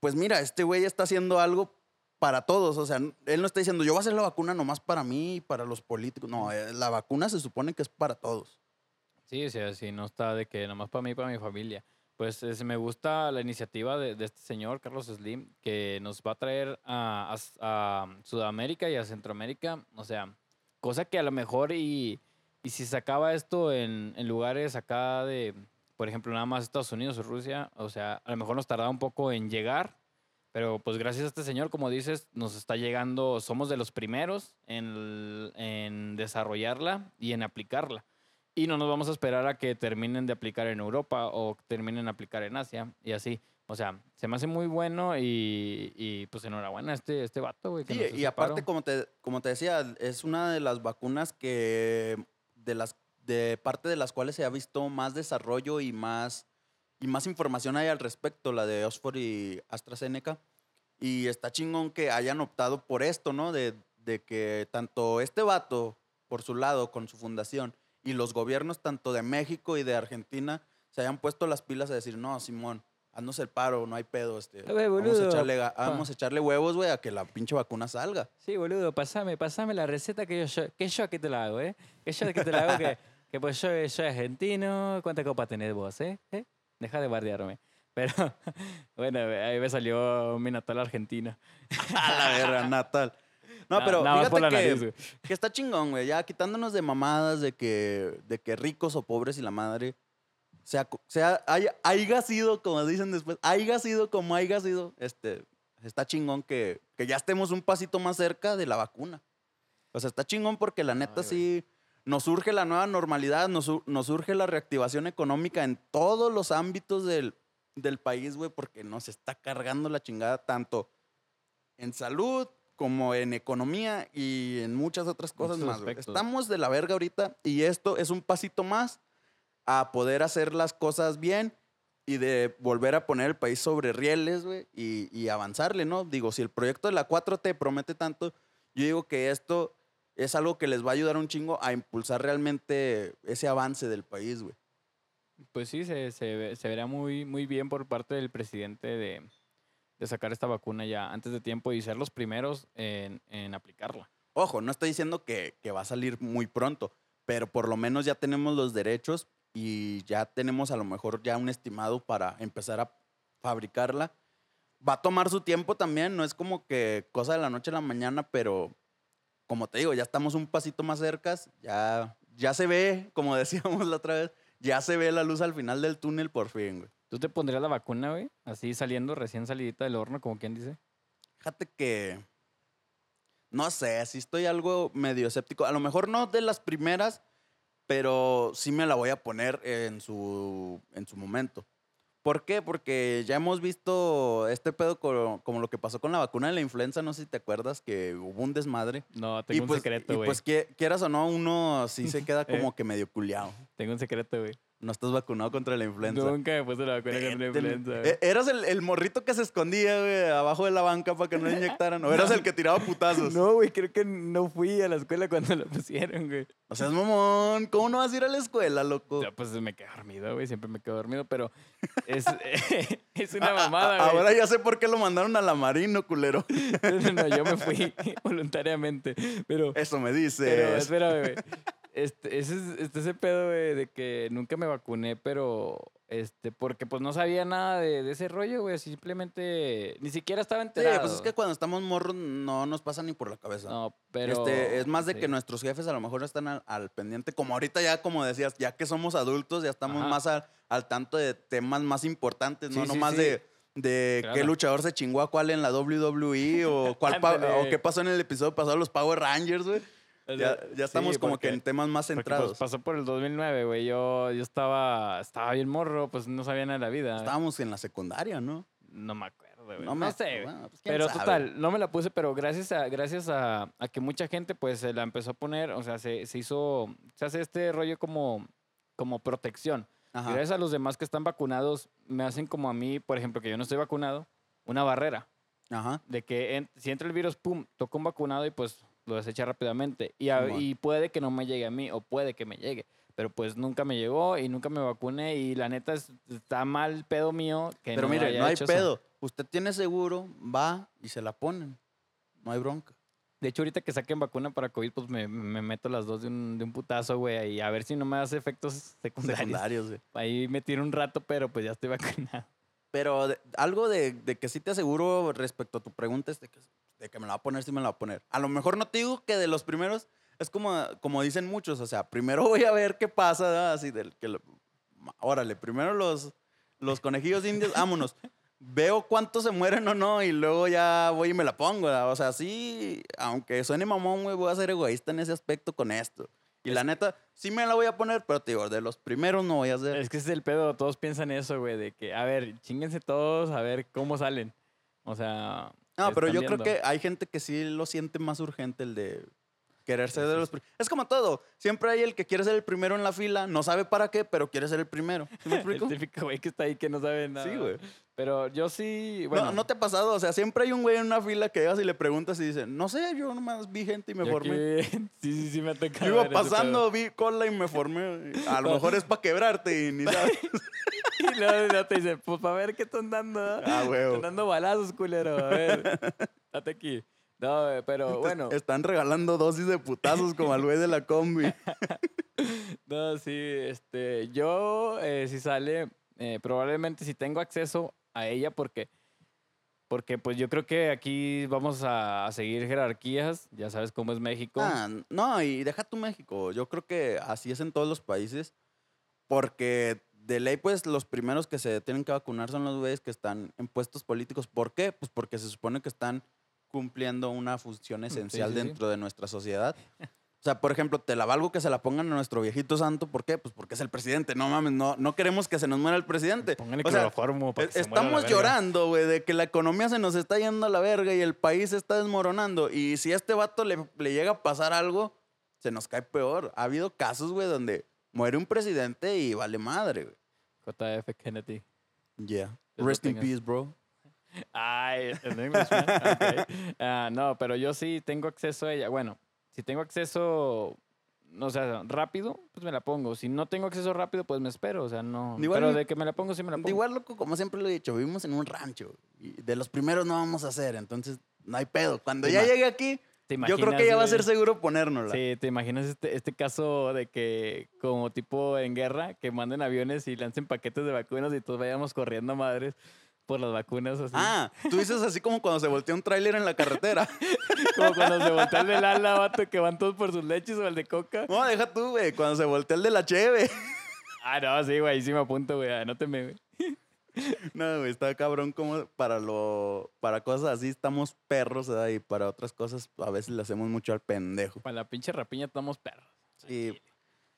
pues mira, este güey está haciendo algo para todos. O sea, él no está diciendo, yo voy a hacer la vacuna nomás para mí y para los políticos. No, eh, la vacuna se supone que es para todos. Sí, o sea, sí, no está de que nomás para mí y para mi familia. Pues es- me gusta la iniciativa de, de este señor, Carlos Slim, que nos va a traer a, a a Sudamérica y a Centroamérica. O sea, cosa que a lo mejor y, y si se acaba esto en, en lugares acá de, por ejemplo, nada más Estados Unidos o Rusia, o sea, a lo mejor nos tarda un poco en llegar, pero pues gracias a este señor, como dices, nos está llegando, somos de los primeros en, en desarrollarla y en aplicarla. Y no nos vamos a esperar a que terminen de aplicar en Europa o terminen de aplicar en Asia y así. O sea, se me hace muy bueno y, y, pues enhorabuena a este, este vato, güey. Sí, y aparte, paro. como te, como te decía, es una de las vacunas que, de las, de parte de las cuales se ha visto más desarrollo y más, y más información hay al respecto, la de Oxford y AstraZeneca. Y está chingón que hayan optado por esto, ¿no? De, de que tanto este vato, por su lado, con su fundación, y los gobiernos tanto de México y de Argentina se hayan puesto las pilas a decir, no, Simón, haznos el paro, no hay pedo, este, ver, vamos, a echarle, vamos a echarle huevos, güey, a que la pinche vacuna salga. Sí, boludo, pasame, pasame la receta que yo, que yo aquí te la hago, ¿eh? Que yo aquí te la hago, que, que pues yo yo soy argentino. ¿Cuántas copas tenés vos, eh? ¿Eh? Deja de bardearme. Pero, bueno, ahí me salió mi natal argentino. A la verga, Natal. No, pero fíjate por la que, nariz, que está chingón, güey. Ya quitándonos de mamadas de que, de que ricos o pobres y la madre. Sea, sea haya, haya sido, como dicen después, haya sido como haya sido, este, está chingón que, que ya estemos un pasito más cerca de la vacuna. O sea, está chingón porque la neta Ay, güey. Nos surge la nueva normalidad, nos, nos surge la reactivación económica en todos los ámbitos del, del país, güey, porque nos está cargando la chingada tanto en salud como en economía y en muchas otras cosas Muchos más. güey. Estamos de la verga ahorita y esto es un pasito más a poder hacer las cosas bien y de volver a poner el país sobre rieles, güey, y, y avanzarle, ¿no? Digo, si el proyecto de la 4T promete tanto, yo digo que esto es algo que les va a ayudar un chingo a impulsar realmente ese avance del país, güey. Pues sí, se, se, ve- se verá muy, muy bien por parte del presidente de, de sacar esta vacuna ya antes de tiempo y ser los primeros en, en aplicarla. Ojo, no estoy diciendo que, que va a salir muy pronto, pero por lo menos ya tenemos los derechos y ya tenemos a lo mejor ya un estimado para empezar a fabricarla. Va a tomar su tiempo también, no es como que cosa de la noche a la mañana, pero como te digo, ya estamos un pasito más cerca, ya, ya se ve, como decíamos la otra vez, ya se ve la luz al final del túnel por fin, güey. ¿Tú te pondrías la vacuna, güey? Así saliendo, recién salidita del horno, como quien dice. Fíjate que. No sé, sí estoy algo medio escéptico. A lo mejor no de las primeras, pero sí me la voy a poner en su, en su momento. ¿Por qué? Porque ya hemos visto este pedo co- como, lo que pasó con la vacuna de la influenza, no sé si te acuerdas que hubo un desmadre. No, tengo un pues, secreto, y güey. pues qui- quieras o no, uno sí se queda como que medio culiado. Tengo un secreto, güey. No estás vacunado contra la influenza. Nunca me puse la vacuna contra la influenza, eh, güey. Eras el, el morrito que se escondía, güey, abajo de la banca para que no le inyectaran. O eras el que tiraba putazos. No, güey, creo que no fui a la escuela cuando lo pusieron, güey. O sea, es mamón. ¿Cómo no vas a ir a la escuela, loco? Ya, pues me quedé dormido, güey. Siempre me quedo dormido, pero es, es una mamada, güey. Ahora ya sé por qué lo mandaron a la marino, culero. No, yo me fui voluntariamente. Pero, Eso me pero dices. espérame, güey. Este, ese, es- este, ese pedo, güey, de que nunca me vacuné, pero este, porque pues no sabía nada de, de ese rollo, güey. Simplemente ni siquiera estaba Sí, enterado. pues es que cuando estamos morros no nos pasa ni por la cabeza. No, pero. Este, es más de sí. que nuestros jefes a lo mejor están al, al pendiente. Como ahorita ya, como decías, ya que somos adultos, ya estamos Ajá. más al, al tanto de temas más importantes, no Sí, sí, nomás sí. de, de Claro. qué luchador se chingó a cuál en la WWE o, cuál o qué pasó en el episodio pasado los Power Rangers, güey. Ya, ya estamos sí, como porque- que en temas más pues, centrados. pasó por el 2009, güey. Yo, yo estaba, estaba bien morro, pues no sabía nada de la vida. Estábamos en la secundaria, ¿no? No me acuerdo, güey. No No, me- sé, bueno, pues, Pero sabe. total, no me la puse, pero gracias a, gracias a, a que mucha gente pues se la empezó a poner, o sea, se, se hizo, se hace este rollo como, como protección. Y Ajá. gracias a los demás que están vacunados, me hacen como a mí, por ejemplo, que yo no estoy vacunado, una barrera. Ajá. De que en- si entra el virus, pum, toca un vacunado y pues lo desecha rápidamente. Y, a- y puede que no me llegue a mí o puede que me llegue. Pero pues nunca me llegó y nunca me vacuné y la neta es- está mal pedo mío que Pero no mire, haya no hay hecho eso. pedo. Usted tiene seguro, va y se la ponen. No hay bronca. De hecho, ahorita que saquen vacuna para COVID, pues me, me meto las dos de un, de un putazo, güey, y a ver si no me hace efectos secundarios. Secundarios, güey. Ahí me tiro un rato, pero pues ya estoy vacunado. Pero de- algo de, de que sí te aseguro respecto a tu pregunta es de que, de que me la va a poner, sí me la va a poner. A lo mejor no te digo que de los primeros, es como, como dicen muchos, o sea, primero voy a ver qué pasa, ¿verdad? así del que, lo- órale, primero los, los conejillos indios, vámonos. Veo cuántos se mueren o no y luego ya voy y me la pongo, ¿verdad? O sea, sí, aunque suene mamón, güey, voy a ser egoísta en ese aspecto con esto. Y la neta, sí me la voy a poner, pero te digo, de los primeros no voy a hacer. Es que ese es el pedo, todos piensan eso, güey, de que, a ver, chinguense todos, a ver cómo salen. O sea... No, pero yo creo que hay gente que sí lo siente más urgente el de querer ser de los primeros. Es como todo. Siempre hay el que quiere ser el primero en la fila, no sabe para qué, pero quiere ser el primero. ¿Sí me explico? El típico güey que está ahí que no sabe nada. Sí, güey. Pero yo sí, bueno... no, no te ha pasado, o sea, siempre hay un güey en una fila que llegas y le preguntas y dice, no sé, yo nomás vi gente y me yo formé. aquí- sí, sí, sí me ha Yo iba pasando, vi cola y me formé. A lo mejor es para quebrarte y ni sabes. Y luego te dice, pues para ver qué están dando. ¿ah? Huevo. Están dando balazos, culero. A ver, date aquí. No, pero bueno. Están regalando dosis de putazos como al güey de la combi. No, sí, este, yo eh, si sale, eh, probablemente si tengo acceso a ella porque, porque pues yo creo que aquí vamos a, a seguir jerarquías, ya sabes cómo es México. Ah, no, y deja tu México. Yo creo que así es en todos los países. Porque de ley, pues, los primeros que se tienen que vacunar son los güeyes que están en puestos políticos. ¿Por qué? Pues porque se supone que están cumpliendo una función esencial sí, sí. dentro de nuestra sociedad. O sea, por ejemplo, te la valgo que se la pongan a nuestro viejito santo. ¿Por qué? Pues porque es el presidente. No mames, no, no queremos que se nos muera el presidente. Póngale O sea, para es- que se muera la Estamos llorando, güey, de que la economía se nos está yendo a la verga y el país se está desmoronando. Y si a este vato le, le llega a pasar algo, se nos cae peor. Ha habido casos, güey, donde muere un presidente y vale madre, güey. JF Kennedy. Yeah. Rest in peace, bro. Ay, en inglés, man? Ok. Ah, no, pero yo sí tengo acceso a ella. Bueno, si tengo acceso, o sea, rápido, pues me la pongo. Si no tengo acceso rápido, pues me espero. O sea, no. Igual- pero de que me la pongo, sí me la pongo. Igual, loco, como siempre lo he dicho, vivimos en un rancho. Y de los primeros no vamos a hacer, entonces no hay pedo. Cuando ya llegue aquí, ¿Te yo creo que ya va a ser seguro ponérnosla. Sí, ¿te imaginas este, este caso de que, como tipo en guerra, que manden aviones y lancen paquetes de vacunas y todos vayamos corriendo a madres por las vacunas así? Ah, tú dices así como cuando se voltea un tráiler en la carretera. Como cuando se voltea el del ala, vato, que van todos por sus leches o el de coca. No, deja tú, güey, cuando se voltea el de la cheve. Ah, no, sí, güey, sí me apunto, güey, anóteme, güey. No, güey, está cabrón como para lo para cosas así estamos perros, ¿verdad? Y para otras cosas a veces le hacemos mucho al pendejo. Para la pinche rapiña estamos perros. Sí.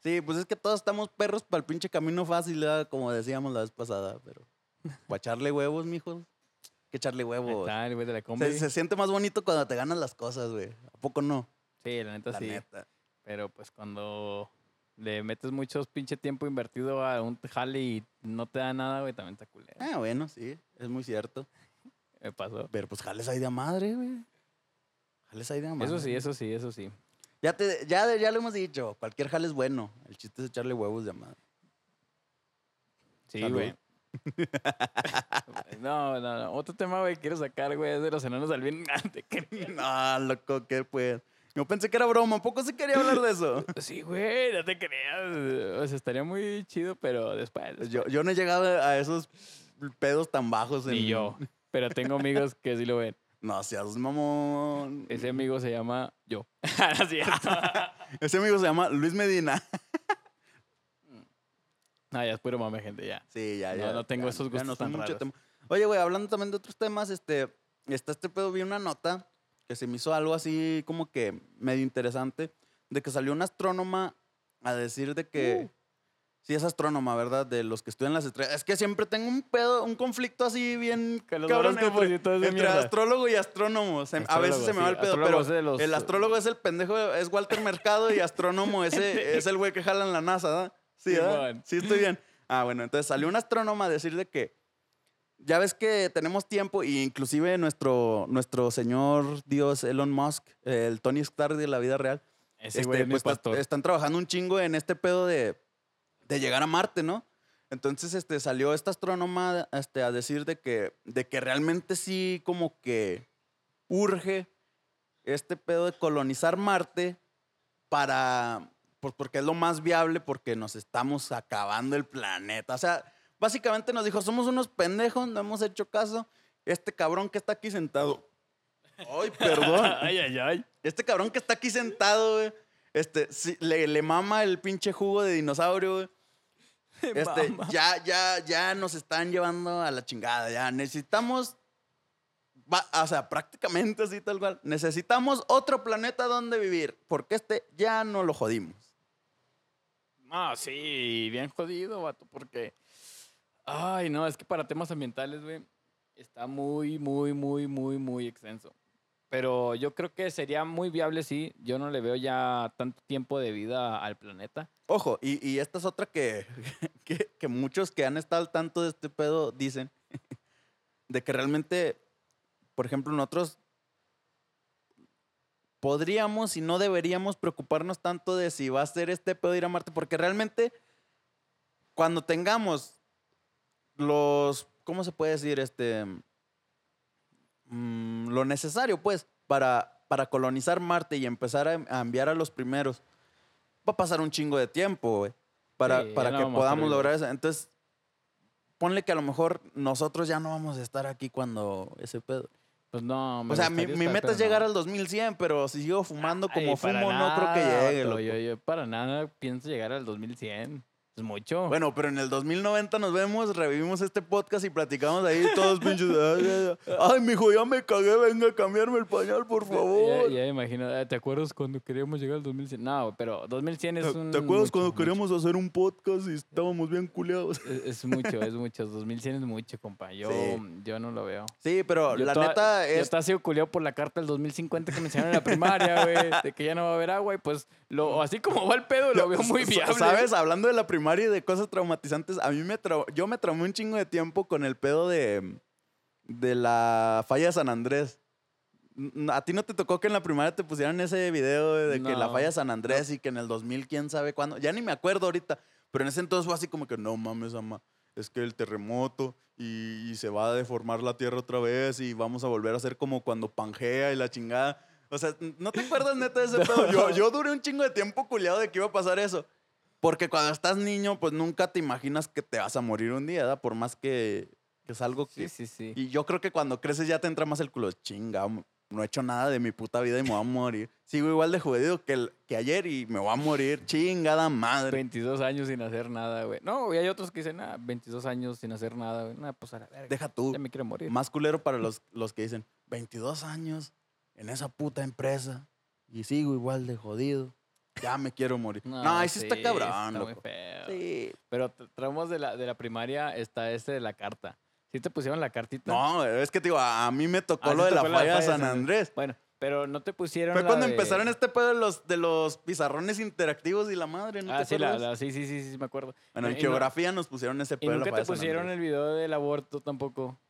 Sí, pues es que todos estamos perros para el pinche camino fácil, ¿verdad? Como decíamos la vez pasada, pero para echarle huevos, mijos. Hay que echarle huevos. Está el güey de la combi. Se, se siente más bonito cuando te ganas las cosas, güey. ¿A poco no? Sí, la neta La sí. neta. Pero pues cuando le metes mucho pinche tiempo invertido a un jale y no te da nada, güey, también está culero. Ah, bueno, sí, es muy cierto. Me pasó. Pero pues jales ahí de a madre, güey. Jales ahí de a madre. Eso sí, eso sí, eso sí. Ya, te, ya, ya lo hemos dicho, cualquier jale es bueno. El chiste es echarle huevos de a madre. Sí, güey. no, no, no. Otro tema, güey, que quiero sacar, güey, es de los enanos al bien. Creas. No, loco, ¿qué pues? Yo pensé que era broma, ¿a poco sí quería hablar de eso? Sí, güey, no te creas. O sea, estaría muy chido, pero después. Pues Yo, yo no he llegado a esos pedos tan bajos. En... Ni yo. Pero tengo amigos que sí lo ven. No seas mamón. Ese amigo se llama yo. No es cierto. Ese amigo se llama Luis Medina. No, ya es puro mame, gente, ya. Sí, ya, No, ya. no tengo ya, esos gustos no tan mucho raros. Oye, güey, hablando también de otros temas, este, está este pedo, vi una nota que se me hizo algo así como que medio interesante, de que salió una astrónoma a decir de que... Uh. Sí, es astrónoma, ¿verdad? De los que estudian las estrellas. Es que siempre tengo un pedo, un conflicto así bien Que los cabrón entre, entre mierda. astrólogo y astrónomo. Se- a veces Astrólogo, se me va sí. el pedo, Astrólogo pero los- el astrólogo es el pendejo, es Walter Mercado y astrónomo ese es el güey que jala en la NASA, ¿verdad? Sí, ¿verdad? Simón. Sí, estoy bien. Ah, bueno, entonces salió un astrónomo a decir de que ya ves que tenemos tiempo y inclusive nuestro, nuestro señor Dios Elon Musk, el Tony Stark de la vida real, Ese este, pues, está- están trabajando un chingo en este pedo de, de llegar a Marte, ¿no? Entonces este, salió esta astrónoma este, a decir de que, de que realmente sí como que urge este pedo de colonizar Marte para, pues porque es lo más viable, porque nos estamos acabando el planeta. O sea, básicamente nos dijo, somos unos pendejos, no hemos hecho caso. Este cabrón que está aquí sentado. Ay, perdón. ay, ay, ay. Este cabrón que está aquí sentado, güey. Este, sí, le, le mama el pinche jugo de dinosaurio, güey. Este, Mama. ya, ya, ya nos están llevando a la chingada. Ya necesitamos. va- o sea, prácticamente así tal cual. Necesitamos otro planeta donde vivir. Porque este ya no lo jodimos. Ah, sí, bien jodido, vato, porque. Ay, no, es que para temas ambientales, güey, está muy, muy, muy, muy, muy extenso. Pero yo creo que sería muy viable, sí. Yo no le veo ya tanto tiempo de vida al planeta. Ojo, y, y esta es otra que, que, que muchos que han estado al tanto de este pedo dicen. De que realmente, por ejemplo, nosotros podríamos y no deberíamos preocuparnos tanto de si va a ser este pedo de ir a Marte, porque realmente cuando tengamos los, ¿cómo se puede decir? Este, mm, lo necesario, pues, para, para colonizar Marte y empezar a, a enviar a los primeros, va a pasar un chingo de tiempo, güey, para, Sí, para no que podamos lograr eso. Entonces, ponle que a lo mejor nosotros ya no vamos a estar aquí cuando ese pedo. Pues no, me O sea, mi, mi estar, meta es llegar no. al 2100, pero si sigo fumando como Ay, fumo, no creo que llegue. loco. Yo, yo para nada pienso llegar al 2100. Es mucho. Bueno, pero en el 2090 nos vemos, revivimos este podcast y platicamos ahí todos pinches. Ay, ay, ay. Mijo, ya me cagué, venga a cambiarme el pañal, por favor. Ya, ya imagino. ah, ¿Te acuerdas cuando queríamos llegar al 2100? No, pero 2100 es un. ¿Te acuerdas mucho, cuando mucho. queríamos hacer un podcast y estábamos bien culeados? Es, es mucho, es mucho. 2100 es mucho, compa. Yo, Sí. yo no lo veo. Sí, pero Yo la toda- neta Yo es. estaba sido culiado por la carta del 2050 que me enseñaron en la primaria, güey. De que ya no va a haber agua y pues, lo, así como va el pedo, lo veo muy viable. ¿Sabes? Hablando de la primaria y de cosas traumatizantes, a mí me trau- yo me traumé un chingo de tiempo con el pedo de, de la falla de San Andrés. ¿A ti no te tocó que en la primaria te pusieran ese video de, de que la No. falla de San Andrés y que en el 2000 quién sabe cuándo? Ya ni me acuerdo ahorita, pero en ese entonces fue así como que no mames, ama, es que el terremoto y, y se va a deformar la tierra otra vez y vamos a volver a ser como cuando Pangea y la chingada. O sea, ¿no te acuerdas neta de ese pedo? Yo, yo duré un chingo de tiempo culiado de que iba a pasar eso. Porque cuando estás niño, pues nunca te imaginas que te vas a morir un día, ¿verdad? Por más que, que es algo que... Sí, sí, sí. Y yo creo que cuando creces ya te entra más el culo. Chinga, no he hecho nada de mi puta vida y me voy a morir. Sigo igual de jodido que, el- que ayer y me voy a morir. Chingada madre. 22 años sin hacer nada, güey. No, güey, hay otros que dicen, ah, 22 años sin hacer nada, güey. Nah, pues a la verga. Deja tú. Ya me quiero morir. Más culero para los, los que dicen, 22 años en esa puta empresa y sigo igual de jodido. Ya me quiero morir. No, ahí sí, está cabrón, está muy feo. Sí. Pero tra- traemos de la, de la primaria está este de la carta. ¿Sí te pusieron la cartita? No, es que te digo, a, a mí me tocó Ah, lo de la falla de San Andrés. Bueno, pero no te pusieron Fue la cuando de- empezaron este pedo de los, de los pizarrones interactivos y la madre, ¿no Ah, te sí, la, sí, sí, sí, sí, me acuerdo. Bueno, en Y no- geografía nos pusieron ese Y pedo de la nunca falla te pusieron el video del aborto tampoco.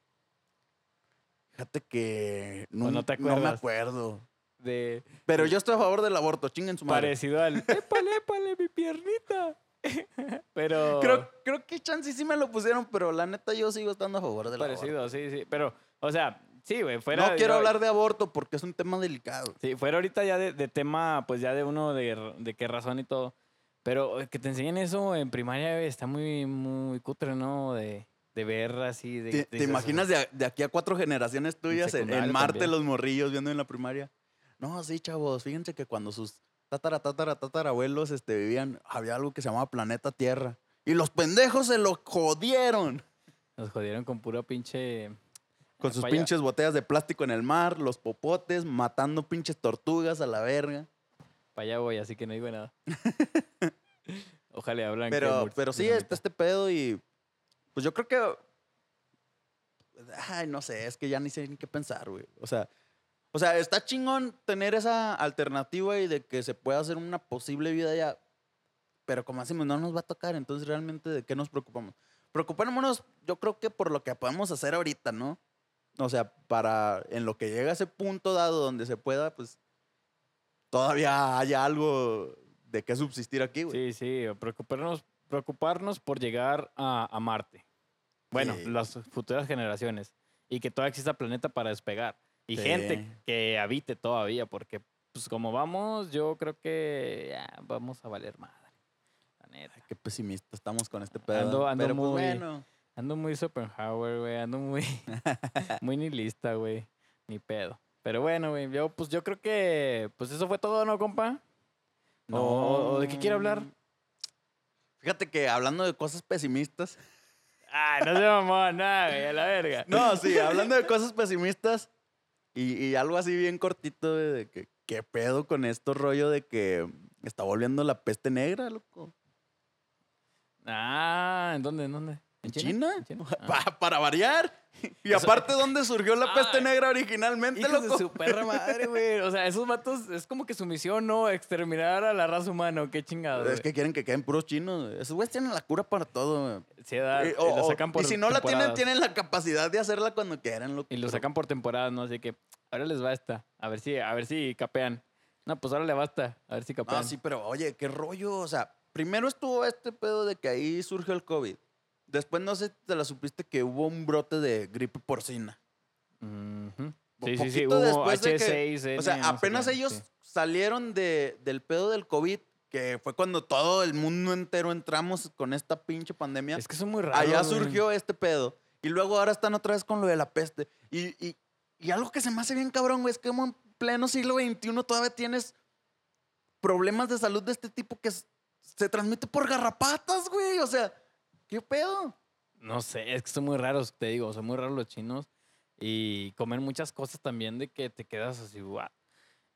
Fíjate que no, ¿O no te no me acuerdo. De Pero yo estoy a favor del aborto, chinguen su madre. parecido al épale, épale, mi piernita. pero Creo, creo que chance sí me lo pusieron, pero la neta yo sigo estando a favor del parecido, sí, sí. Pero, o sea, sí, güey, aborto. fuera. No quiero yo- hablar de aborto porque es un tema delicado. Sí, fuera ahorita ya de, de tema, pues ya de uno de, de qué razón y todo. Pero que te enseñen eso en primaria está muy, muy cutre, ¿no? De, de ver así. De, ¿Te, de te esas- imaginas de, de aquí a cuatro generaciones tuyas en, en Marte también. los morrillos viendo en la primaria? No, sí, chavos, fíjense que cuando sus tatara, tatara, tatarabuelos este, vivían, había algo que se llamaba planeta Tierra. Y los pendejos se lo jodieron. Nos jodieron con puro pinche. Con sus pinches botellas de plástico en el mar, los popotes, matando pinches tortugas a la verga. Para allá voy, así que no digo nada. Ojalá hablan. Pero, pero sí, está este pedo y pues yo creo que... Ay, no sé, es que ya ni sé ni qué pensar, güey. O sea, o sea, está chingón tener esa alternativa y de que se pueda hacer una posible vida ya. Pero como decimos, no nos va a tocar, entonces realmente de qué nos preocupamos. Preocupémonos, yo creo que por lo que podemos hacer ahorita, ¿no? O sea, para en lo que llega a ese punto dado donde se pueda, pues todavía haya algo de qué subsistir aquí, güey. Sí, sí, preocuparnos, preocuparnos por llegar a, a Marte. Bueno, Sí. las futuras generaciones. Y que todavía exista planeta para despegar. Y Sí. gente que habite todavía, porque pues como vamos, yo creo que ya vamos a valer madre. La neta. Qué pesimista estamos con este pedo. Ando- ando Pero pues muy- bueno. Ando muy Schopenhauer, güey. Ando muy, muy nihilista, güey. Ni pedo. Pero bueno, güey. Yo, pues yo creo que. Pues eso fue todo, ¿no, compa? O- o de qué quiere hablar? Fíjate que hablando de cosas pesimistas. Ay, no se mamó, nada, güey, a la verga. No, sí, hablando de cosas pesimistas. Y, y algo así bien cortito de, que qué pedo con esto rollo de que está volviendo la peste negra, loco. Ah, ¿en dónde? ¿En dónde? ¿En China? ¿En China? Ah. Pa- para variar. Y aparte, ¿dónde surgió la peste negra originalmente, Hijos loco? de su perra madre, güey. O sea, esos vatos es como que su misión, ¿no? Exterminar a la raza humana. Qué chingado. Es que quieren que queden puros chinos. güey. Esos güeyes tienen la cura para todo. güey. Sí, da, Y, lo sacan por y si no la tienen, tienen la capacidad de hacerla cuando quieran, loco. Y lo sacan por temporadas, ¿no? Así que ahora les va esta. A ver si, a ver si capean. No, pues ahora le basta. A ver si capean. Ah, sí, pero oye, qué rollo. O sea, primero estuvo este pedo de que ahí surgió el COVID. Después no sé si te la supiste que hubo un brote de gripe porcina. Ujú. Po- Sí, sí, sí. Hubo después de que- H6N, O sea, no sé apenas qué, ellos sí. salieron de, del pedo del COVID, que fue cuando todo el mundo entero entramos con esta pinche pandemia. Es que son muy raros. Allá güey. surgió este pedo. Y luego ahora están otra vez con lo de la peste. Y, y- y algo que se me hace bien cabrón, güey, es que como en pleno siglo XXI todavía tienes problemas de salud de este tipo que se transmite por garrapatas, güey. O sea, ¿qué pedo? No sé, es que son muy raros, te digo, son muy raros los chinos. Y comen muchas cosas también de que te quedas así, guau.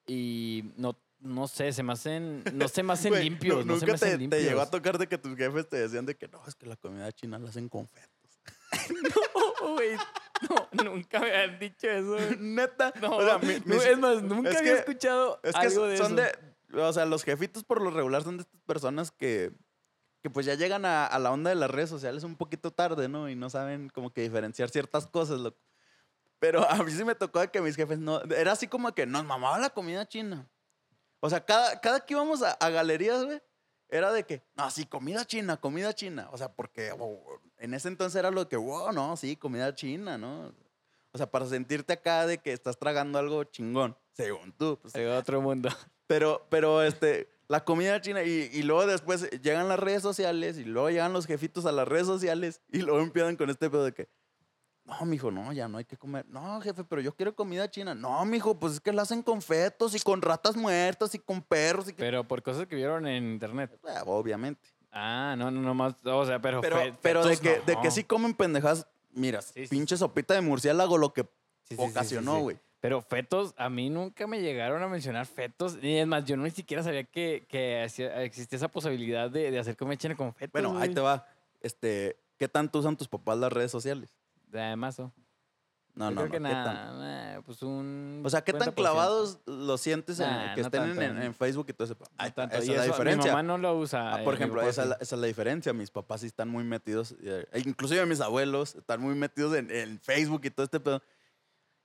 Y no, no sé, se me hacen, no se me hacen Güey, limpios, no se nunca me te, hacen te limpios. llegó a tocar de que tus jefes te decían de que no, es que la comida china la hacen con fetos. No, güey, no, nunca me han dicho eso. Neta. No, o sea, mi- no, mis- es más, nunca es había que- escuchado Es que algo de son eso. de. O sea, los jefitos por lo regular son de estas personas que. Que pues ya llegan a, a la onda de las redes sociales un poquito tarde, ¿no? Y no saben como que diferenciar ciertas cosas, loco. Pero a mí sí me tocó que mis jefes no. Era así como que nos mamaba la comida china. O sea, cada, cada que íbamos a, a galerías, güey, era de que, no, sí, comida china, comida china. O sea, porque oh, en ese entonces era lo que, wow, no, sí, comida china, ¿no? O sea, para sentirte acá de que estás tragando algo chingón, según tú. Pues, De otro mundo. pero, pero, este, la comida china y, y luego después llegan las redes sociales y luego llegan los jefitos a las redes sociales y luego empiezan con este pedo de que, no, mijo, no, ya no hay que comer. No, jefe, pero yo quiero comida china. No, mijo, pues es que la hacen con fetos y con ratas muertas y con perros y que... Pero por cosas que vieron en internet. Ah, obviamente. Ah, no, no, no más. O sea, pero. Pero, pero de, que, de que sí comen pendejas, mira, Sí, sí, pinche sopita de murciélago lo que ocasionó, güey. Pero fetos, a mí nunca me llegaron a mencionar fetos. Y es más, yo no ni siquiera sabía que, que existía esa posibilidad de, de hacer comida china con fetos. Bueno, ahí te va. Este, ¿qué tanto usan tus papás las redes sociales? Además, oh. No, Yo no, creo que no. ¿qué tan- nada, pues un. O sea, ¿qué tan 50%. clavados lo sientes en Nah, que no estén en- tanto. en, en Facebook y todo ese? Ahí está, tanto. Esa Y es la eso, diferencia. Mi mamá no lo usa. Ah, eh, por ejemplo, esa, es la- esa es la diferencia. Mis papás sí están muy metidos, eh, inclusive mis abuelos están muy metidos en, en Facebook y todo este pedo.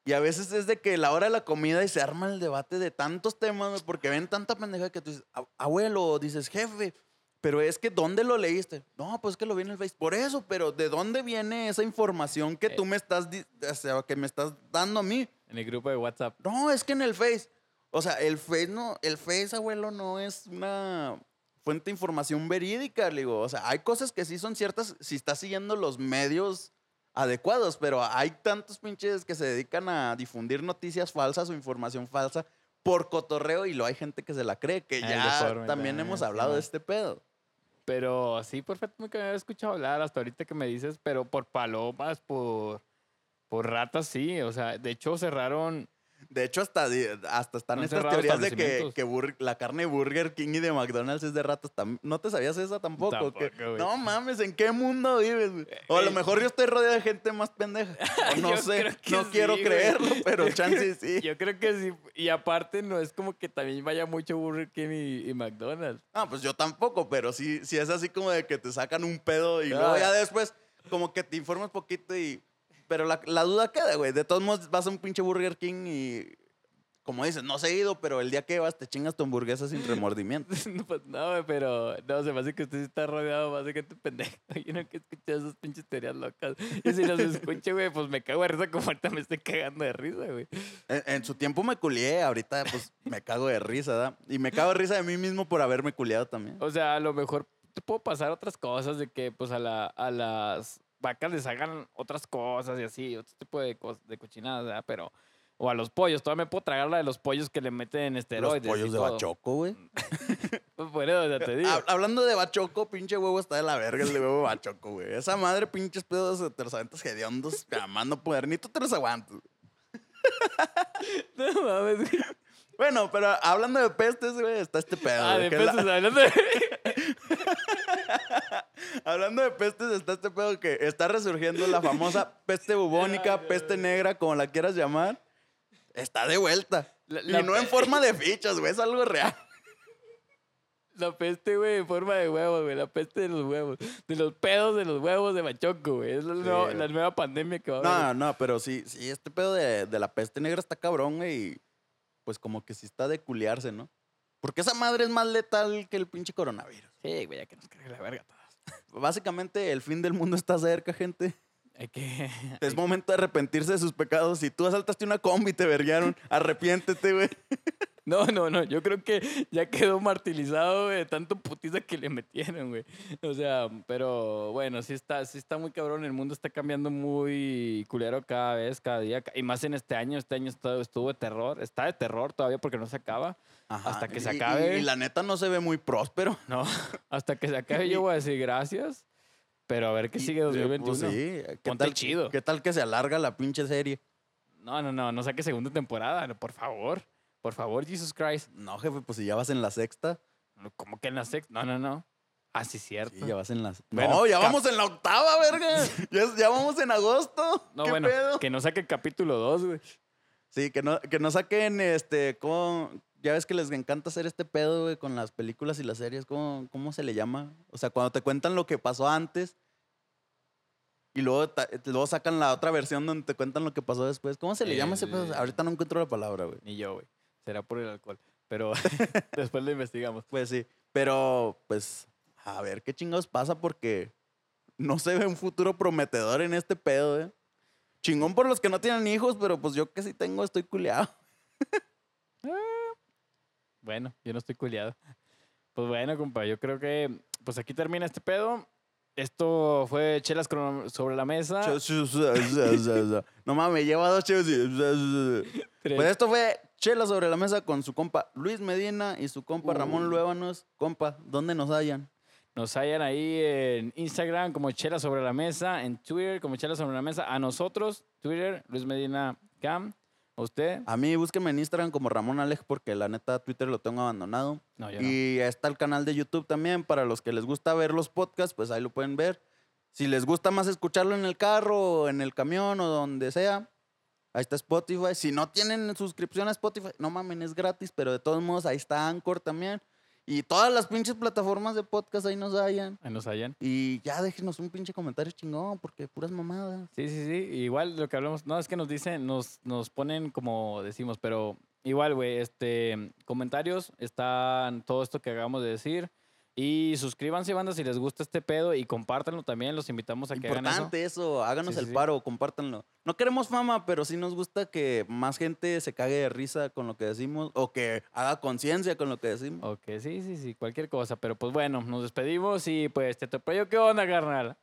Y a veces es de que la hora de la comida y se arma el debate de tantos temas, porque ven tanta pendeja que tú dices, "A- abuelo, dices, jefe, pero es que ¿dónde lo leíste? No, pues que lo vi en el Face. Por eso, pero ¿de dónde viene esa información que Eh. tú me estás, o sea, que me estás dando a mí? En el grupo de WhatsApp. No, es que en el Face. O sea, el Face no, el Face, abuelo, no es una fuente de información verídica, digo. O sea, hay cosas que sí son ciertas si estás siguiendo los medios adecuados, pero hay tantos pinches que se dedican a difundir noticias falsas o información falsa por cotorreo y lo hay gente que se la cree, que el ya también también, hemos hablado de este pedo. Pero sí, perfecto, nunca me había escuchado hablar hasta ahorita que me dices, pero por palomas, por, por ratas, sí. O sea, de hecho cerraron De hecho, hasta, hasta están Han estas teorías de que, que la carne de Burger King y de McDonald's es de ratas. ¿No te sabías esa tampoco? Tampoco, Que- güey. no mames, ¿en qué mundo vives? O a lo Eh, mejor yo estoy rodeado de gente más pendeja. O no sé, creo no sí, quiero güey. creerlo, pero chance sí. Yo creo que sí. Y aparte, no es como que también vaya mucho Burger King y, y McDonald's. No, pues yo tampoco, pero sí, sí es así como de que te sacan un pedo y luego Ah. ya después como que te informas poquito y... Pero la, la duda queda, güey. De todos modos vas a un pinche Burger King y... Como dices, no se ha ido, pero el día que vas te chingas tu hamburguesa sin remordimiento. No, pues no, güey, pero no, se me hace que usted está rodeado más de gente pendeja. Yo no que escuchar esas pinches teorías locas. Y si los escucho, güey, pues me cago de risa como ahorita me estoy cagando de risa, güey. En, en su tiempo me culié, ahorita pues me cago de risa, ¿verdad? Y me cago de risa de mí mismo por haberme culiado también. O sea, a lo mejor te puedo pasar otras cosas de que, pues, a, la, a las vacas les hagan otras cosas y así, otro tipo de, cos- de cochinadas, ¿verdad? Pero, o a los pollos, todavía me puedo tragar la de los pollos que le meten Los esteroides. y pollos de todo. bachoco, güey. Pues, por eso, o sea, te digo. Hab- Hablando de bachoco, pinche huevo está de la verga el de huevo bachoco, güey. Esa madre, pinches pedos de terzaventas hediondos, amando poder. Ni tú te los aguantas. No mames, güey. Bueno, pero hablando de pestes, güey, está este pedo. Ah, de la- pesos, hablando de... hablando de pestes, está este pedo que está resurgiendo la famosa peste bubónica, peste negra, como la quieras llamar. Está de vuelta. La- y no en forma de fichas, güey, es algo real. La peste, güey, en forma de huevos, güey. La peste de los huevos. De los pedos de los huevos de Machoco, güey. Es la, nueva, la nueva pandemia que va a haber. No, no, pero sí, sí, este pedo de, de la peste negra está cabrón, güey. Y pues como que sí está de culiarse, ¿no? Porque esa madre es más letal que el pinche coronavirus. Sí, güey, ya que nos cargue la verga todas. Básicamente, el fin del mundo está cerca, gente. Que... Es momento de arrepentirse de sus pecados. Si tú asaltaste una combi y te verguiaron, arrepiéntete, güey. No, no, no. Yo creo que ya quedó martirizado, güey, de tanto putiza que le metieron, güey. O sea, pero bueno, sí está, sí está muy cabrón. El mundo está cambiando muy culero cada vez, cada día. Y más en este año. Este año estuvo de terror. Está de terror todavía porque no se acaba. Hasta que se y- acabe. Y, la neta no se ve muy próspero. No, hasta que se acabe yo voy a decir gracias. Pero a ver qué Y- sigue 2021. pues, sí. ¿Qué Ponte tal, chido. ¿Qué tal que se alarga la pinche serie? No, no, no, no saque segunda temporada, no, por favor. Por favor, Jesus Christ. No, jefe, pues si ya vas en la sexta. ¿Cómo que en la sexta? No, no, no. Ah, sí, cierto. Sí, ya vas en la... Bueno, no, ya vamos en la octava, verga. ya, ya vamos en agosto. no, ¿Qué bueno, pedo? que no saque capítulo 2, güey. Sí, que no, que no saquen este, ¿cómo? Ya ves que les encanta hacer este pedo, güey, con las películas y las series, ¿cómo, ¿cómo se le llama? O sea, cuando te cuentan lo que pasó antes y luego, ta- luego sacan la otra versión donde te cuentan lo que pasó después. ¿Cómo se le llama ese pedo? El- Ahorita no encuentro la palabra, güey. Ni yo, güey. Será por el alcohol. Pero después lo investigamos. Pues sí, pero pues a ver qué chingados pasa porque no se ve un futuro prometedor en este pedo, ¿eh? Chingón por los que no tienen hijos, pero pues yo que sí tengo estoy culeado. Bueno, yo no estoy culiado. Pues bueno, compa, yo creo que pues aquí termina este pedo. Esto fue Chelas sobre la mesa. No mames, lleva dos. Tres. Pues esto fue Chela sobre la mesa con su compa Luis Medina y su compa Ramón Uh. Luébanos. Compa, ¿dónde nos hallan? Nos hallan ahí en Instagram como Chela sobre la mesa, en Twitter como Chela sobre la mesa. A nosotros, Twitter, Luis Medina Cam. ¿A usted? A mí búsqueme en Instagram como Ramón Alej porque la neta Twitter lo tengo abandonado. No, yo no. Y está el canal de YouTube también. Para los que les gusta ver los podcasts, pues ahí lo pueden ver. Si les gusta más escucharlo en el carro, o en el camión o donde sea, ahí está Spotify. Si no tienen suscripción a Spotify, no mamen, es gratis, pero de todos modos ahí está Anchor también. Y todas las pinches plataformas de podcast ahí nos hallan. Ahí nos hallan. Y ya déjenos un pinche comentario chingón, porque puras mamadas. Sí, sí, sí. Igual lo que hablamos, no, es que nos dicen, nos, nos ponen como decimos, pero igual, güey, este, comentarios, están todo esto que acabamos de decir. Y suscríbanse, banda, si les gusta este pedo y compártanlo también. Los invitamos a que hagan eso. Importante eso, háganos Sí, el sí. paro, compártanlo. No queremos fama, pero sí nos gusta que más gente se cague de risa con lo que decimos o que haga conciencia con lo que decimos. Ok, sí, sí, sí, cualquier cosa. Pero pues bueno, nos despedimos y pues te topo yo, ¿qué onda, carnal?